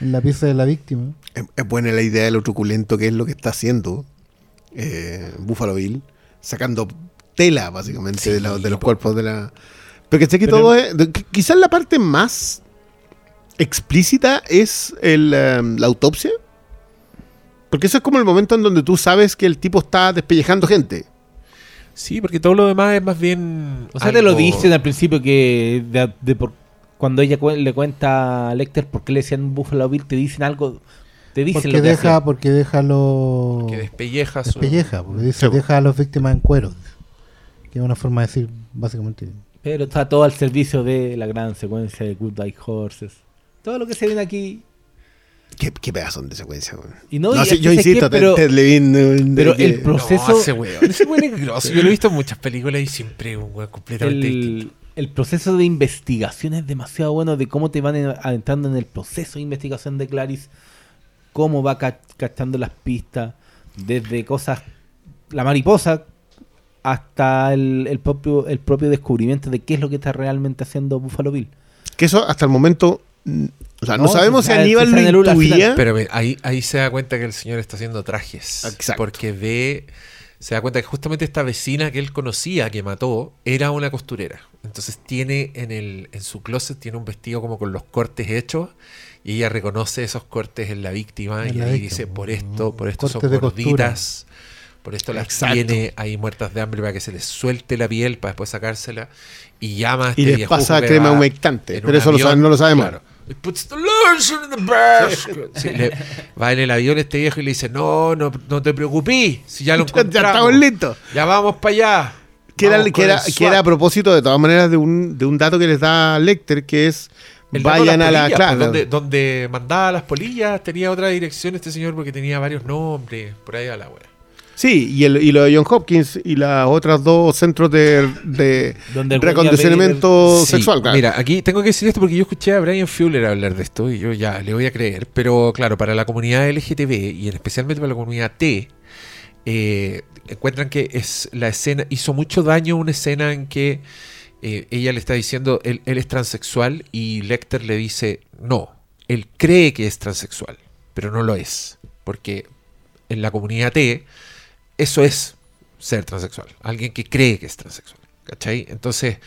en la pieza de la víctima. es, es buena la idea de lo truculento que es lo que está haciendo eh, Buffalo Bill, sacando tela básicamente de, la- de los cuerpos de la... Pero que sé que Pero- todo es... quizás la parte más explícita es el, eh, la autopsia. Porque eso es como el momento en donde tú sabes que el tipo está despellejando gente. Sí, porque todo lo demás es más bien. O sea, te lo dicen al principio que de- de por- cuando ella le cuenta a Lecter por qué le decían Buffalo Bill, te dicen algo. Te dicen Porque lo que deja, porque deja los. Que despelleja su. Despelleja, porque dice Sí. deja a las víctimas en cuero. Que es una forma de decir, básicamente. Pero está todo al servicio de la gran secuencia de Good Like Horses. Todo lo que se viene aquí. Qué, qué pedazo de secuencia, weón. Y no, No, y sí, es yo insisto, que, pero, Ted, Levine, pero que- el pro- proceso- No, ese weón. Ese weón es grosso. Yo lo he visto en muchas películas y siempre es un weón completamente distinto. el, el proceso de investigación es demasiado bueno de cómo te van en- adentrando en el proceso de investigación de Clarice, cómo va ca- cachando las pistas, desde cosas, la mariposa, hasta el, el propio el propio descubrimiento de qué es lo que está realmente haciendo Buffalo Bill. Que eso hasta el momento. O sea, no, No, sabemos si sabe- Aníbal sabe lo intuía. Pero ahí, ahí se da cuenta que el señor está haciendo trajes. Exacto. Porque ve, se da cuenta que justamente esta vecina que él conocía, que mató, era una costurera. Entonces tiene en, el, en su closet tiene un vestido como con los cortes hechos y ella reconoce esos cortes en la víctima En y la ahí víctima, dice, por esto, por esto son cortes de costura. gorditas, por esto las Exacto. tiene ahí muertas de hambre para que se les suelte la piel para después sacársela y llama a este Y les pasa crema humectante. Pero eso lo saben- no lo sabemos. claro. He puts the lotion in the basket. [LAUGHS] Sí, le- va en el avión este viejo y le dice, no, no, no te preocupes, si ya lo Ya- ya encontramos. estamos listos. Ya vamos para allá. Que era, que, era, que era a propósito, de todas maneras, de un, de un dato que les da Lecter, que es El vayan a la polillas, claro, pues, donde, donde mandaba las polillas, tenía otra dirección este señor porque tenía varios nombres, por ahí a la wea. Sí, y, el, y lo de John Hopkins y las otras dos centros de, de [LAUGHS] el recondicionamiento Sí, sexual. claro. Mira, aquí tengo que decir esto porque yo escuché a Brian Fuller hablar de esto y yo ya le voy a creer. Pero claro, para la comunidad LGTB y en especialmente para la comunidad T, eh, encuentran que es la escena hizo mucho daño una escena en que eh, ella le está diciendo él, él es transexual y Lecter le dice no, él cree que es transexual, pero no lo es, porque en la comunidad T eso es ser transexual, alguien que cree que es transexual, ¿cachai? Entonces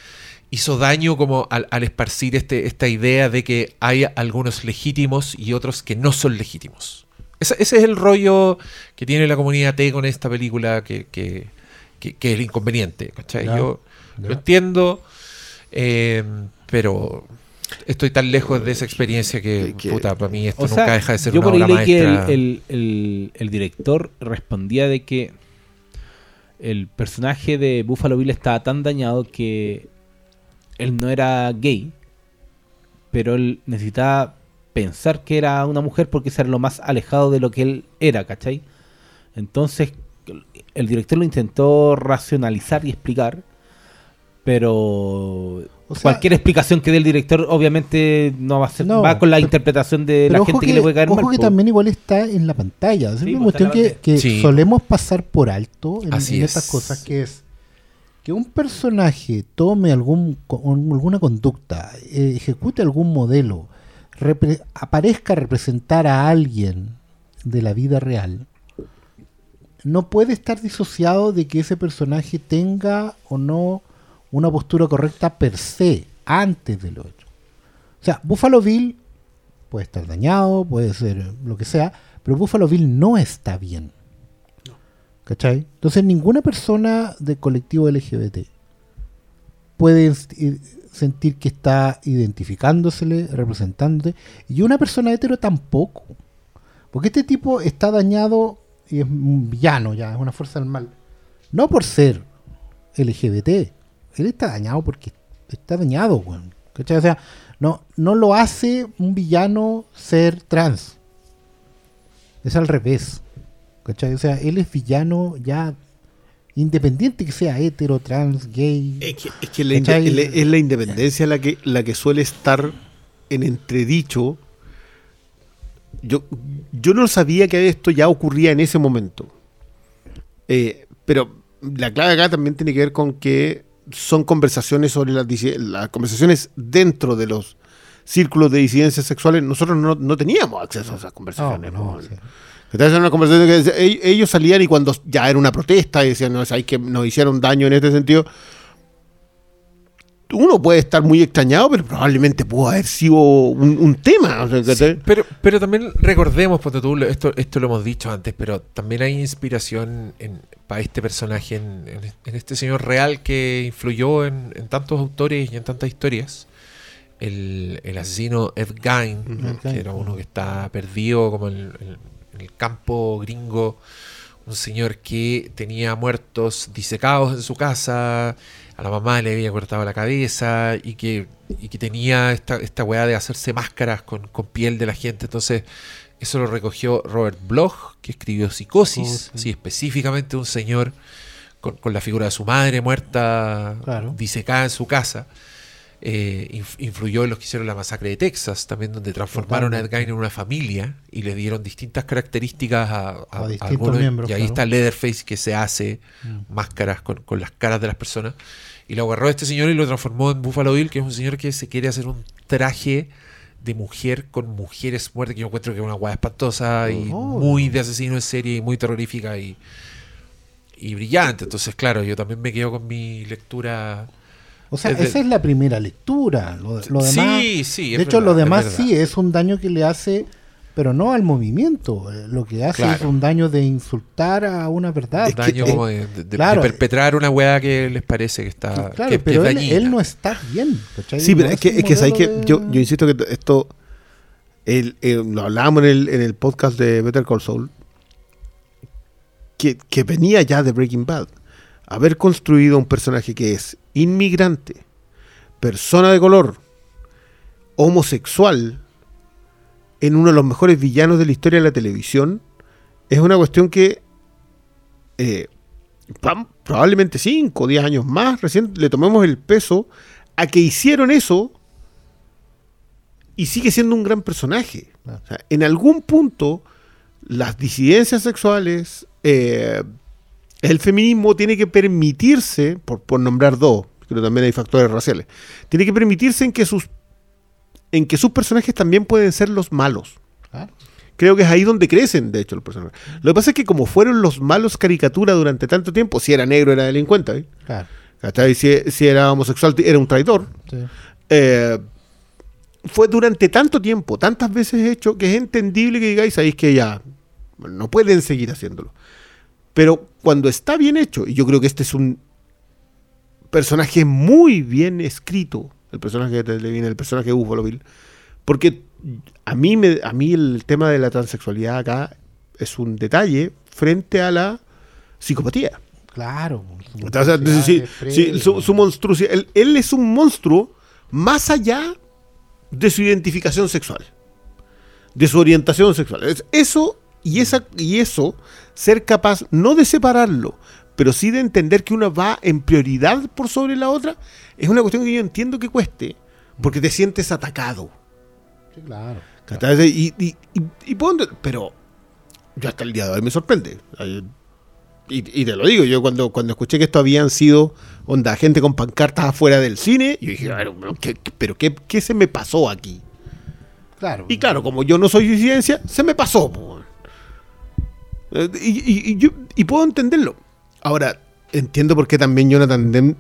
hizo daño como al, al esparcir este, esta idea de que hay algunos legítimos y otros que no son legítimos. Ese, ese es el rollo que tiene la comunidad T con esta película que, que, que- que es el inconveniente, ¿cachai? Yo lo entiendo, eh, pero estoy tan lejos de esa experiencia que, puta, para mí esto nunca sea, deja de ser yo una por ahí obra leí que el, maestra. el- el- el director respondía de que el personaje de Buffalo Bill estaba tan dañado que él no era gay, pero él necesitaba pensar que era una mujer porque eso era lo más alejado de lo que él era, ¿cachai? Entonces el director lo intentó racionalizar y explicar, pero O sea, cualquier explicación que dé el director obviamente no va a ser No, va con la pero- interpretación de la gente que, que, le puede caer ojo mal. que po. también igual está en la pantalla. Es Sí, una pues, cuestión que, que Sí. solemos pasar por alto en, Así en es. estas cosas, que es que un personaje tome algún, alguna conducta, eh, ejecute algún modelo, repre- aparezca a representar a alguien de la vida real, no puede estar disociado de que ese personaje tenga o no una postura correcta per se, antes de lo otro. O sea, Buffalo Bill puede estar dañado, puede ser lo que sea, pero Buffalo Bill no está bien. ¿Cachai? Entonces ninguna persona del colectivo LGBT puede i- sentir que está identificándosele, representándote, y una persona hetero tampoco. Porque este tipo está dañado y es un villano ya, es una fuerza del mal. No por ser LGBT, él está dañado porque está dañado, weón. ¿Cachai? O sea, no, no lo hace un villano ser trans. Es al revés. ¿Cachai? O sea, él es villano ya independiente que sea hetero, trans, gay. Es que, es la independencia la que, la que suele estar en entredicho. Yo, yo no sabía que esto ya ocurría en ese momento. Eh, pero la clave acá también tiene que ver con que son conversaciones sobre las, las conversaciones dentro de los círculos de disidencias sexuales. Nosotros no, no teníamos acceso a esas No, conversaciones. no, po. sí. Entonces era una conversación que ellos salían y cuando ya era una protesta y decían, no, es ahí que nos hicieron daño en este sentido. Uno puede estar muy extrañado, pero probablemente pudo haber sido un, un tema. o sea, ¿cachai? Pero, pero también recordemos, ponte tú, esto, esto lo hemos dicho antes, pero también hay inspiración en, para este personaje, en, en- en este señor real que influyó en, en tantos autores y en tantas historias. El, el asesino Ed Gein, Ed que Gein. era uno que está perdido como en, en- en el campo gringo, un señor que tenía muertos disecados en su casa, a la mamá le había cortado la cabeza y que, y que tenía esta, esta weá de hacerse máscaras con, con piel de la gente. Entonces, eso lo recogió Robert Bloch, que escribió Psicosis, Oh, sí. sí, específicamente un señor con, con la figura de su madre muerta, Claro. disecada en su casa. Eh, inf- influyó en los que hicieron la masacre de Texas, también donde transformaron a Ed. Gein en una familia y le dieron distintas características a, a- A a distintos algunos. miembros, y ahí claro. está Leatherface que se hace Mm. máscaras con, con las caras de las personas. Y lo agarró este señor y lo transformó en Buffalo Bill, que es un señor que se quiere hacer un traje de mujer con mujeres muertas, que yo encuentro que es una guay espantosa y Oh. muy de asesino en serie y muy terrorífica y, y brillante. Entonces, claro, yo también me quedo con mi lectura. O sea, esa es la primera lectura. Lo, lo demás, sí, sí. de hecho, verdad, lo demás sí es un daño que le hace, pero no al movimiento. Eh, Lo que hace Claro. es un daño de insultar a una verdad. Un daño que- como de, de- de claro. perpetrar una weá que les parece que está. Claro, que- que pero es él, dañina. él no está bien. ¿cachai? Sí, pero No es que, es que, ¿sabes qué? yo, insisto que esto, el- lo hablábamos en el, en el podcast de Better Call Saul, que, que venía ya de Breaking Bad. Haber construido un personaje que es inmigrante, persona de color, homosexual, en uno de los mejores villanos de la historia de la televisión, es una cuestión que eh, probablemente 5 o 10 años más, recién le tomemos el peso a que hicieron eso y sigue siendo un gran personaje. Claro. O sea, en algún punto, las disidencias sexuales, eh, el feminismo tiene que permitirse, por, por nombrar dos, pero también hay factores raciales, tiene que permitirse en que sus en que sus personajes también pueden ser los malos. Claro. Creo que es ahí donde crecen, de hecho, los personajes. Lo que pasa es que como fueron los malos caricatura durante tanto tiempo, si era negro era delincuente, ¿eh? Claro. Si, si era homosexual era un traidor. Sí. Eh, fue durante tanto tiempo, tantas veces hecho, que es entendible que digáis, sabéis que ya no pueden seguir haciéndolo. Pero cuando está bien hecho, y yo creo que este es un personaje muy bien escrito, el personaje de Levine, el personaje de Buffalo Bill, porque a mí, me, a mí el tema de la transexualidad acá es un detalle frente a la psicopatía. Claro. Sí, sí, su, su monstruosidad. Él, él es un monstruo más allá de su identificación sexual, de su orientación sexual. Es- Eso y, esa, y eso, ser capaz no de separarlo, pero sí de entender que una va en prioridad por sobre la otra, es una cuestión que yo entiendo que cueste, porque te sientes atacado. Sí, claro. ¿cachai? Y, y, y- y puedo pero yo hasta el día de hoy me sorprende. Y, y te lo digo, yo cuando, cuando escuché que esto habían sido onda, gente con pancartas afuera del cine, yo dije, "Pero, ¿qué, pero qué, qué se me pasó aquí? Claro. Y claro, como yo no soy disidencia, se me pasó. Eh, Y, y- y yo, y puedo entenderlo. Ahora, entiendo por qué también Jonathan Demme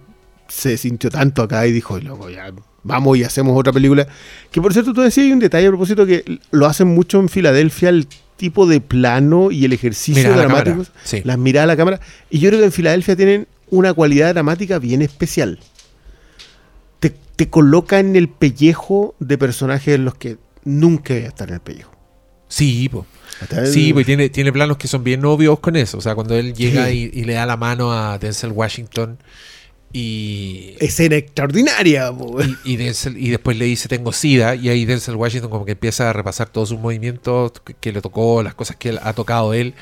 se sintió tanto acá y dijo, loco, ya vamos y hacemos otra película. Que por cierto, tú decías, hay un detalle a propósito que lo hacen mucho en Filadelfia, el tipo de plano y el ejercicio la dramático, cámara, sí. las miradas a la cámara. Y yo creo que en Filadelfia tienen una cualidad dramática bien especial. Te, te coloca en el pellejo de personajes en los que nunca voy a estar en el pellejo. Sí. Hasta Sí, pues tiene, tiene planos que son bien obvios con eso. O sea, cuando él llega Sí. y, y le da la mano a Denzel Washington y, Escena extraordinaria. y, y Denzel- y después le dice tengo sida y ahí Denzel Washington como que empieza a repasar todos sus movimientos que, que le tocó, las cosas que él- ha tocado él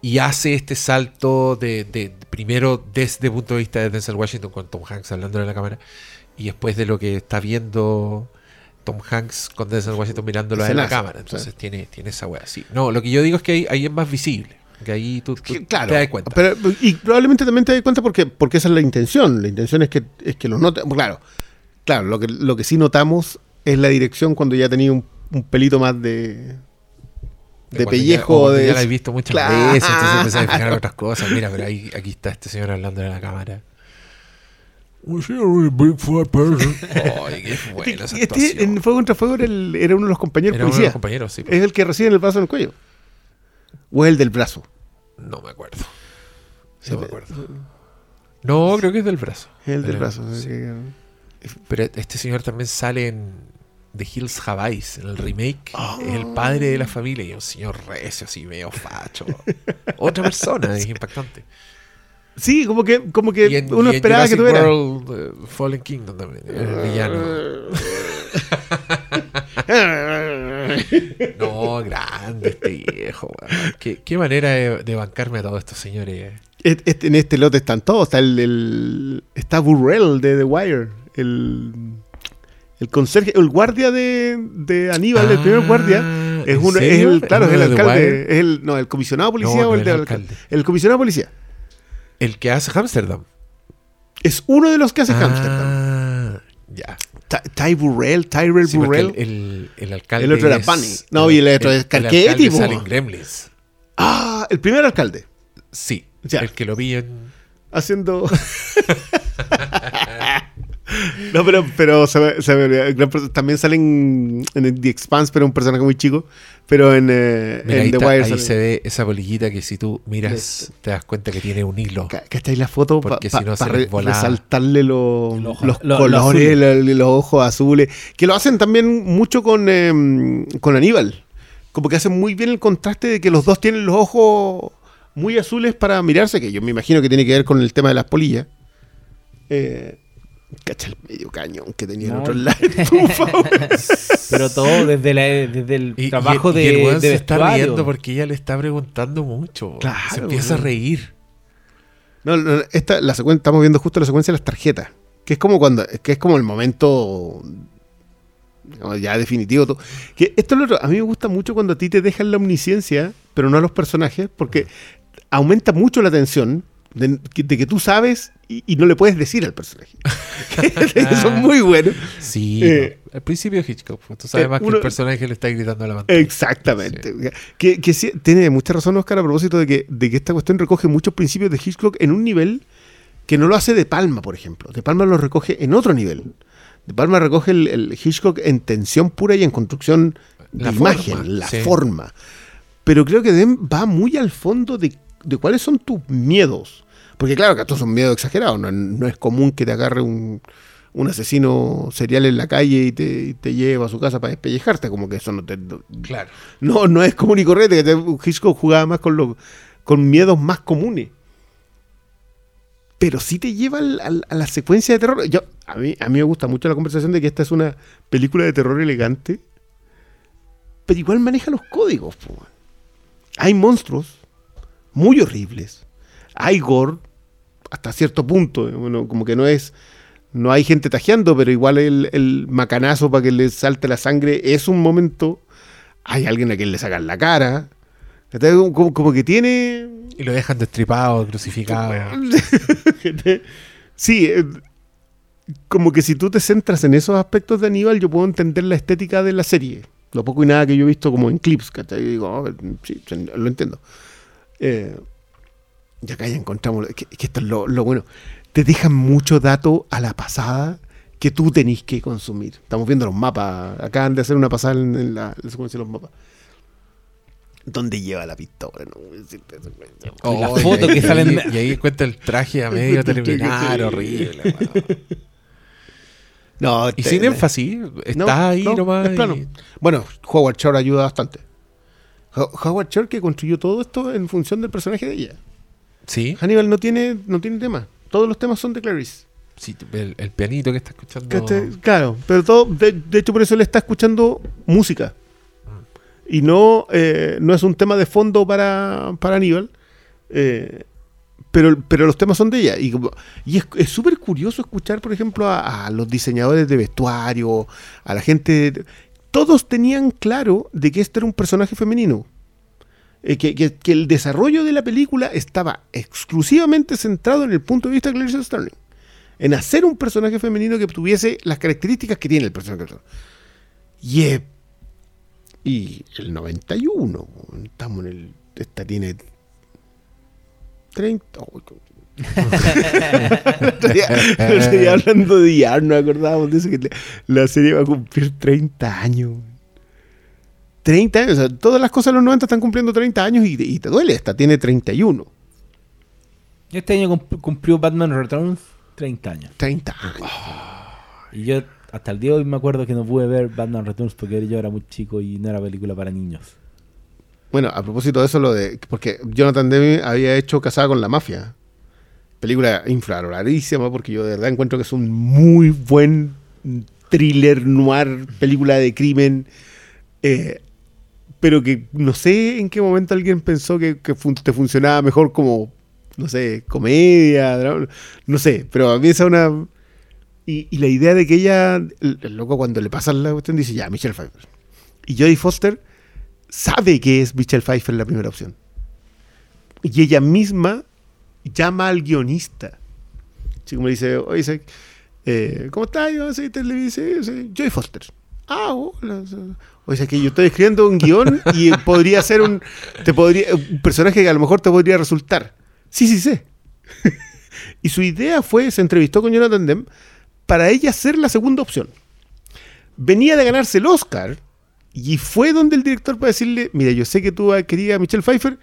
y hace este salto de, de- primero desde el punto de vista de Denzel Washington con Tom Hanks hablando en la cámara y después de lo que está viendo Tom Hanks con Denzel Washington mirándolo en la cámara. Entonces tiene, tiene esa wea así. No, lo que yo digo es que ahí, ahí es más visible. Que ahí tú, tú Que, claro, te das cuenta. Pero, y probablemente también te das cuenta porque, porque esa es la intención. La intención es que, es que los noten. Claro, claro lo, que, lo que sí notamos es la dirección cuando ya tenía un, un pelito más de, de ya- pellejo. cuando de ya la he visto muchas Claro. veces, entonces empecé a fijar otras cosas. Mira, pero ahí, aquí está este señor hablando en la cámara. Was a really big fat person? [LAUGHS] Ay, qué buena esa Este en Fuego contra Fuego era, el- era uno de los compañeros Era uno de policías. los compañeros, sí. Es el que recibe el brazo en el cuello. O es el del brazo. No me acuerdo. No me acuerdo. No, creo que es del brazo. Es el del Pero, brazo. sí. sí. Pero este señor también sale en The Hills Have Eyes, en el remake. Ah. Es el padre de la familia y es un señor recio, así medio facho. Otra persona, es impactante. Sí, como que, como que en, uno esperaba que tuviera. World, eh, Fallen Kingdom también, el villano. [LAUGHS] No, grande este viejo. ¿Qué, qué manera de, de bancarme a todos estos señores. Este- en este lote están todos. Está el, el- está Burrell de The Wire. El, el conserje, el guardia de, de Aníbal, el primer Ah, guardia. Es, ¿en uno, es el, claro, es el alcalde. Wire? Es el, no, el comisionado de policía No, o no el, de el alcalde. alcalde. El comisionado de policía. El que hace Amsterdam. Es uno de los que hace. Ah, ya. Ty, Ty Burrell, Tyrell Sí, Burrell. el, el, el alcalde. El otro era Bunny. No, y el otro es Carchetti, El alcalde Gremlins. Ah, el primer alcalde. Sí. Ya. El que lo vi en. haciendo. [LAUGHS] no, pero, pero se me- se me olvidó. Gran perso- también salen en The Expanse, pero un personaje muy chico. Pero en, eh, Mira, en ahí, The Wire ahí sale- se ve esa bolillita que si tú miras te das cuenta que tiene un hilo. Ca- ¿Cacháis la foto? Para Porque si no se volaba. resaltarle lo- los lo- lo colores, los ojos azules. Que lo hacen también mucho con, eh, con Aníbal. Como que hacen muy bien el contraste de que los dos tienen los ojos muy azules para mirarse, que yo me imagino que tiene que ver con el tema de las polillas. Eh, cacha el medio cañón que tenía en No, otro lado. [LAUGHS] [LAUGHS] Pero todo desde, la, desde el Y- y- trabajo y el de, weón de se está riendo porque ella le está preguntando mucho. Claro, se empieza weón. a reír. No, no, esta, la secuen- estamos viendo justo la secuencia de las tarjetas. Que es como cuando, que es como el momento ya definitivo. todo. Que esto es lo otro. A mí me gusta mucho cuando a ti te dejan la omnisciencia, pero no a los personajes, porque aumenta mucho la tensión de, que- de que tú sabes y, y no le puedes decir al personaje. [LAUGHS] [LAUGHS] Eso es muy bueno. Sí, Eh, no. al principio Hitchcock. pues, Tú sabes eh, más que el personaje le está gritando a la pantalla. Exactamente. Que, que sí, tiene mucha razón Oscar a propósito de que, de que esta cuestión recoge muchos principios de Hitchcock en un nivel que no lo hace De Palma, por ejemplo. De Palma lo recoge en otro nivel. De Palma recoge el, el Hitchcock en tensión pura y en construcción de La imagen, forma, la sí. forma. Pero creo que Dem va muy al fondo de, de cuáles son tus miedos. Porque claro que estos son miedos exagerados. No, no es común que te agarre un, un asesino serial en la calle y te, y te lleve a su casa para despellejarte. Como que eso no te... Claro. no, no es común y corriente. que te- Hitchcock jugaba más con, los con miedos más comunes. Pero sí te lleva al- al- a la secuencia de terror. Yo, a, mí, a mí me gusta mucho la conversación de que esta es una película de terror elegante. Pero igual maneja los códigos. po. Hay monstruos muy horribles. Hay gore hasta cierto punto. eh, Bueno, como que no es. No hay gente tajeando, pero igual el, el macanazo para que le salte la sangre es un momento. Hay alguien a quien le sacan la cara. Como, como que tiene. Y lo dejan destripado, crucificado. [LAUGHS] sí, eh, como que si tú te centras en esos aspectos de Aníbal, yo puedo entender la estética de la serie. Lo poco y nada que yo he visto como en clips, ¿cachai? Y digo, "Oh, sí, lo entiendo. Eh, y acá ya encontramos, que, que esto es lo, lo bueno, te dejan mucho dato a la pasada que tú tenés que consumir. Estamos viendo los mapas, acaban de hacer una pasada en, en la, la secuencia de los mapas. ¿Dónde lleva la pistola? No voy a decirte eso. Y la Oh, foto y ahí- que salen- Y, y ahí encuentra el traje a [LAUGHS] medio terminar, horrible. No, [LAUGHS] Y te- sin énfasis, está ahí no, nomás. es plano. y- Bueno, Howard Shore ayuda bastante. Ho- Howard Shore que construyó todo esto en función del personaje de ella. Sí, Hannibal no tiene, no tiene tema. Todos los temas son de Clarice. sí, el, el pianito que está escuchando. ¿Cachai? Claro, pero todo, de, de hecho por eso él está escuchando música. Y no, eh, no es un tema de fondo para, para Aníbal. eh, pero, pero los temas son de ella. Y, y es es súper curioso escuchar, por ejemplo, a, a los diseñadores de vestuario, a la gente. Todos tenían claro de que este era un personaje femenino. Eh, que, que- el desarrollo de la película estaba exclusivamente centrado en el punto de vista de Clarice Starling en hacer un personaje femenino que tuviese las características que tiene el personaje. Y, es- y el 91, estamos en el. Esta tiene 30. oh, día hablando de IAR, nos acordábamos de eso, que la serie va a cumplir 30 años. 30 años, o sea, todas las cosas de los 90 están cumpliendo 30 años y, y te duele, esta tiene 31. Este año cum- cumplió Batman Returns 30 años. 30 años. Y yo hasta el día de hoy me acuerdo que no pude ver Batman Returns porque yo era muy chico y no era película para niños. Bueno, a propósito de eso, lo de. Porque Jonathan Demme había hecho Casada con la Mafia. Película infravaloradísima, porque yo de verdad encuentro que es un muy buen thriller noir, película de crimen. eh, pero que no sé en qué momento alguien pensó que, te funcionaba mejor como, no sé, comedia, no sé, pero a mí esa es una... Y, y la idea de que ella, el, el loco cuando le pasa la cuestión dice, ya, Michelle Pfeiffer. Y Jodie Foster sabe que es Michelle Pfeiffer la primera opción. Y ella misma llama al guionista. Así como le dice, oye, eh, ¿cómo estás? Yo soy televisión, soy Joy Foster. Ah, hola. O sea, que yo estoy escribiendo un guion y podría ser un, te podría, un personaje que a lo mejor te podría resultar. Sí, sí, sé. [LAUGHS] y su idea fue, se entrevistó con Jonathan Demme para ella ser la segunda opción. Venía de ganarse el Oscar y fue donde el director para decirle, mira, yo sé que tú querías a Michelle Pfeiffer,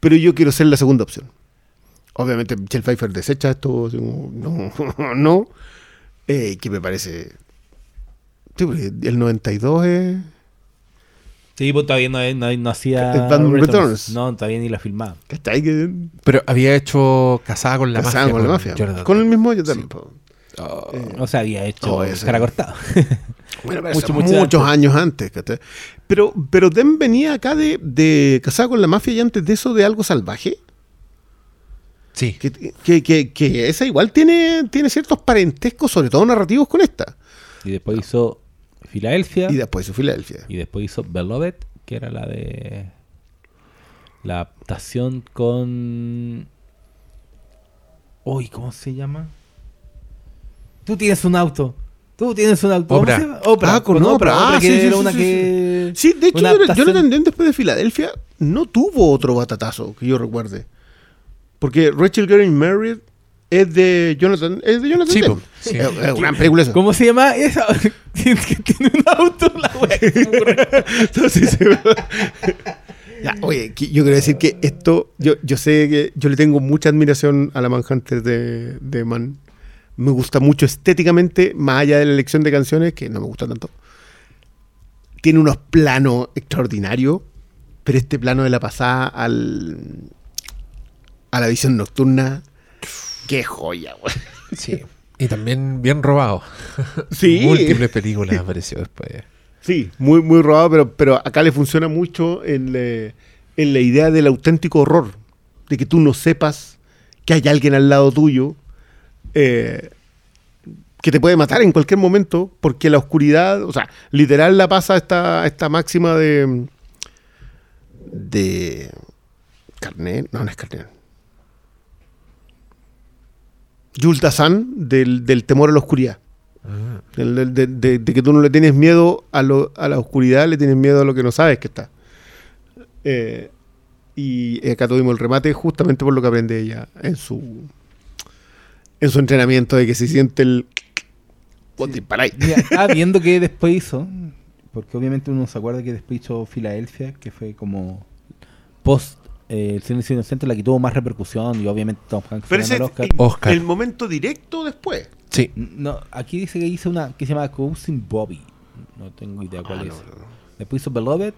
pero yo quiero ser la segunda opción. Obviamente Michelle Pfeiffer desecha esto, no, [LAUGHS] no, eh, que me parece... Sí, porque el 92 es... Sí, pues todavía no, no, no hacía. ¿El Batman Returns? No, todavía ni la filmaba. Pero había hecho Casada con la casada Mafia. con la mafia. Jonathan Con el mismo yo también. Oh. Eh, O sea, había hecho Oh, cara cortada. [LAUGHS] Bueno, pero Mucho, muchos antes. años antes. Pero, pero Dem venía acá de, de casada con la mafia y antes de eso de algo salvaje. Sí. Que, que, que, que esa igual tiene, tiene ciertos parentescos, sobre todo narrativos, con esta. Y después hizo Filadelfia. Y después hizo Filadelfia. Y después hizo Beloved, que era la de. La adaptación con. Uy, ¿cómo se llama? Tú tienes un auto. Tú tienes un auto. ¿Cómo Oprah. Oprah. Ah, con Oprah. Oprah. Oprah, Ah, que sí, sí, era sí, una sí, que. Sí, de hecho, adaptación. Jonathan Demme después de Filadelfia no tuvo otro batatazo que yo recuerde. Porque Rachel Getting Married es de Jonathan, es de Jonathan Sí, sí. Es, es una gran película esa. ¿Cómo se llama esa? [LAUGHS] tiene un auto, la wea. se. Entonces, Ya, oye, yo quiero decir que esto, yo, yo sé que yo le tengo mucha admiración a la Manhunter de, de Man. Me gusta mucho estéticamente, más allá de la elección de canciones, que no me gusta tanto. Tiene unos planos extraordinarios, pero este plano de la pasada al, a la visión nocturna, qué joya, güey. Sí. Y también bien robado. [LAUGHS] Sí. Múltiples películas apareció después. Sí, muy, muy robado, pero, pero acá le funciona mucho en, le- en la idea del auténtico horror, de que tú no sepas que hay alguien al lado tuyo eh, que te puede matar en cualquier momento, porque la oscuridad, o sea, literal la pasa esta, esta máxima de... de... Carnet, no, no es Carnet. Jules Dassin del, del temor a la oscuridad. Del- De, de- de que tú no le tienes miedo a, lo- a la oscuridad, le tienes miedo a lo que no sabes que está. Eh, y acá tuvimos el remate justamente por lo que aprende ella en su en su entrenamiento de que se siente el [LAUGHS] estaba viendo que después hizo, porque obviamente uno se acuerda que después hizo Filadelfia, que fue como post eh, El Silencio Inocente, la que tuvo más repercusión y obviamente Tom Hanks Pero ese el Oscar. el, Oscar. el momento directo después. Sí. No, aquí dice que hizo una que se llama Cousin Bobby. No tengo idea cuál Ah, es. no, no, no. Después hizo Beloved.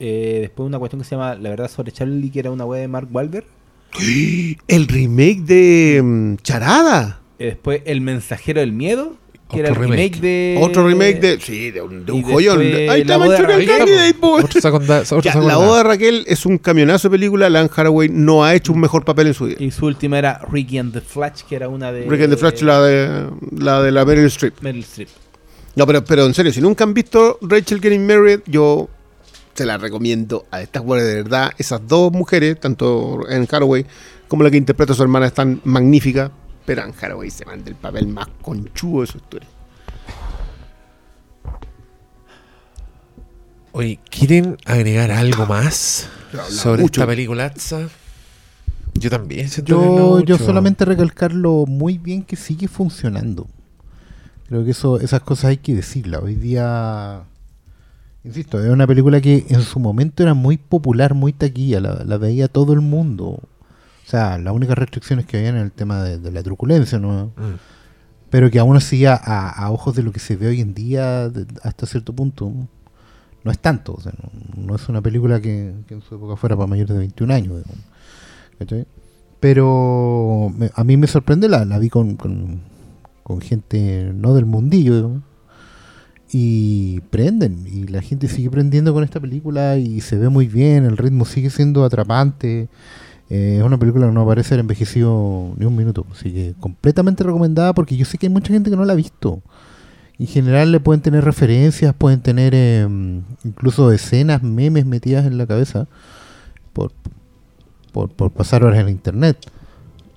eh, después una cuestión que se llama La verdad sobre Charlie, que era una web de Mark Wahlberg. [GASPS] El remake de mm, Charada. Eh, después El Mensajero del Miedo, que era el Otro remake, remake. de. Otro remake de. Sí, de un, de un y joyón. Ahí está La boda de Manchurian Raquel. Candidate, seconda- la boda de Raquel es un camionazo de película. Lan Haraway no ha hecho un mejor papel en su vida. Y su última era Ricky and the Flash, que era una de. Rick and the Flash, la de la, de la Meryl Streep. Meryl Streep. No, pero, pero en serio, si nunca han visto Rachel Getting Married, yo se la recomiendo a estas mujeres de verdad. Esas dos mujeres, tanto en Haraway como la que interpreta a su hermana, están magníficas. Pero en Haraway se manda el papel más conchudo de su historia. Oye, ¿quieren agregar algo más sobre mucho. esta peliculaza? Yo también siento que Yo, yo solamente recalcar lo muy bien que sigue funcionando. Creo que eso, esas cosas hay que decirlas. Hoy día, insisto, es una película que en su momento era muy popular, muy taquilla, la, la veía todo el mundo. O sea, las únicas restricciones que había en el tema de, de la truculencia, ¿no? Mm. pero que aún así a, ojos de lo que se ve hoy en día de- hasta cierto punto no es tanto, o sea, no, no es una película que, que en su época fuera para mayores de 21 años. Pero me- a mí me sorprende, la, la vi con, con, con gente no del mundillo, y prenden, y la gente sigue prendiendo con esta película y se ve muy bien, el ritmo sigue siendo atrapante. Eh, es una película que no parece haber envejecido ni un minuto, así que completamente recomendada porque yo sé que hay mucha gente que no la ha visto. En general le pueden tener referencias, pueden tener eh, incluso escenas, memes metidas en la cabeza por, por, por pasar horas en internet.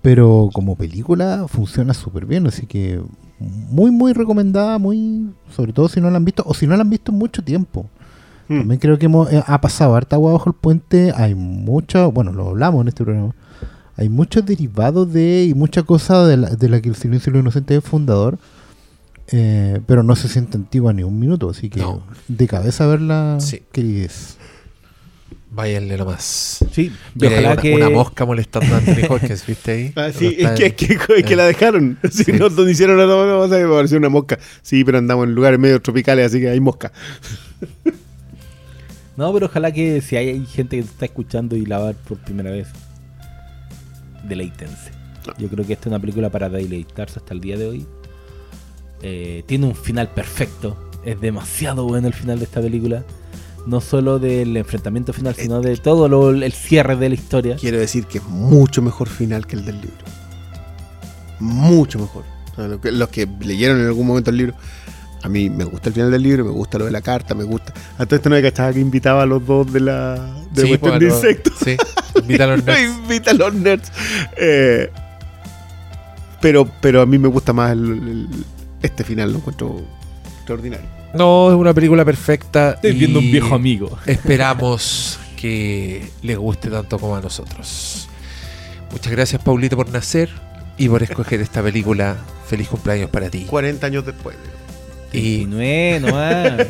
Pero como película funciona súper bien, así que muy muy recomendada, muy sobre todo si no la han visto o si no la han visto en mucho tiempo. Mm. También creo que hemos- eh, ha pasado harta agua bajo el puente. Hay mucho, bueno, lo hablamos en este programa. Hay muchos derivados de y mucha cosa de la, de la que el silencio de los inocentes es fundador. eh, pero no se siente antigua ni un minuto. Así que No. de cabeza verla, Sí. querides. Váyanle nomás. Sí, Mira, ojalá una, que. una mosca molestando a Anthony Hopkins, ¿viste ahí? Ah, sí, es que, en- es que, es que la dejaron. Si Sí. no, no hicieron la no, no, me pareció una mosca. Sí, pero andamos en lugares medio tropicales, así que hay mosca. No, pero ojalá que si hay gente que te está escuchando y la va por primera vez, deleítense. Yo creo que esta es una película para deleitarse hasta el día de hoy. Eh, tiene un final perfecto. Es demasiado bueno el final de esta película. No solo del enfrentamiento final, sino de todo lo- el cierre de la historia. Quiero decir que es mucho mejor final que el del libro. Mucho mejor. Los que leyeron en algún momento el libro, a mí me gusta el final del libro, me gusta lo de la carta, me gusta. A todo esto no me cachaba que invitaba a los dos de la de Sí, cuestión pues, insectos. Sí, invita a los [LAUGHS] nerds. invita a los nerds. Eh, pero, pero a mí me gusta más el- el- este final, lo encuentro extraordinario. No, es una película perfecta. Estoy viendo un viejo amigo. [LAUGHS] Esperamos que les guste tanto como a nosotros. Muchas gracias, Paulito, por nacer y por escoger esta película. Feliz cumpleaños para ti. 40 años después. Y 19 nomás.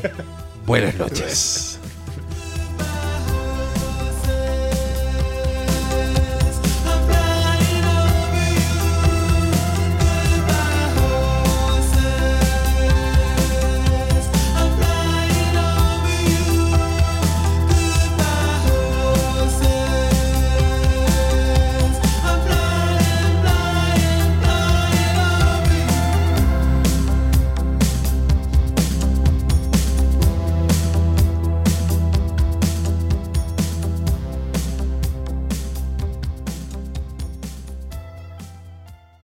buenas noches. [LAUGHS]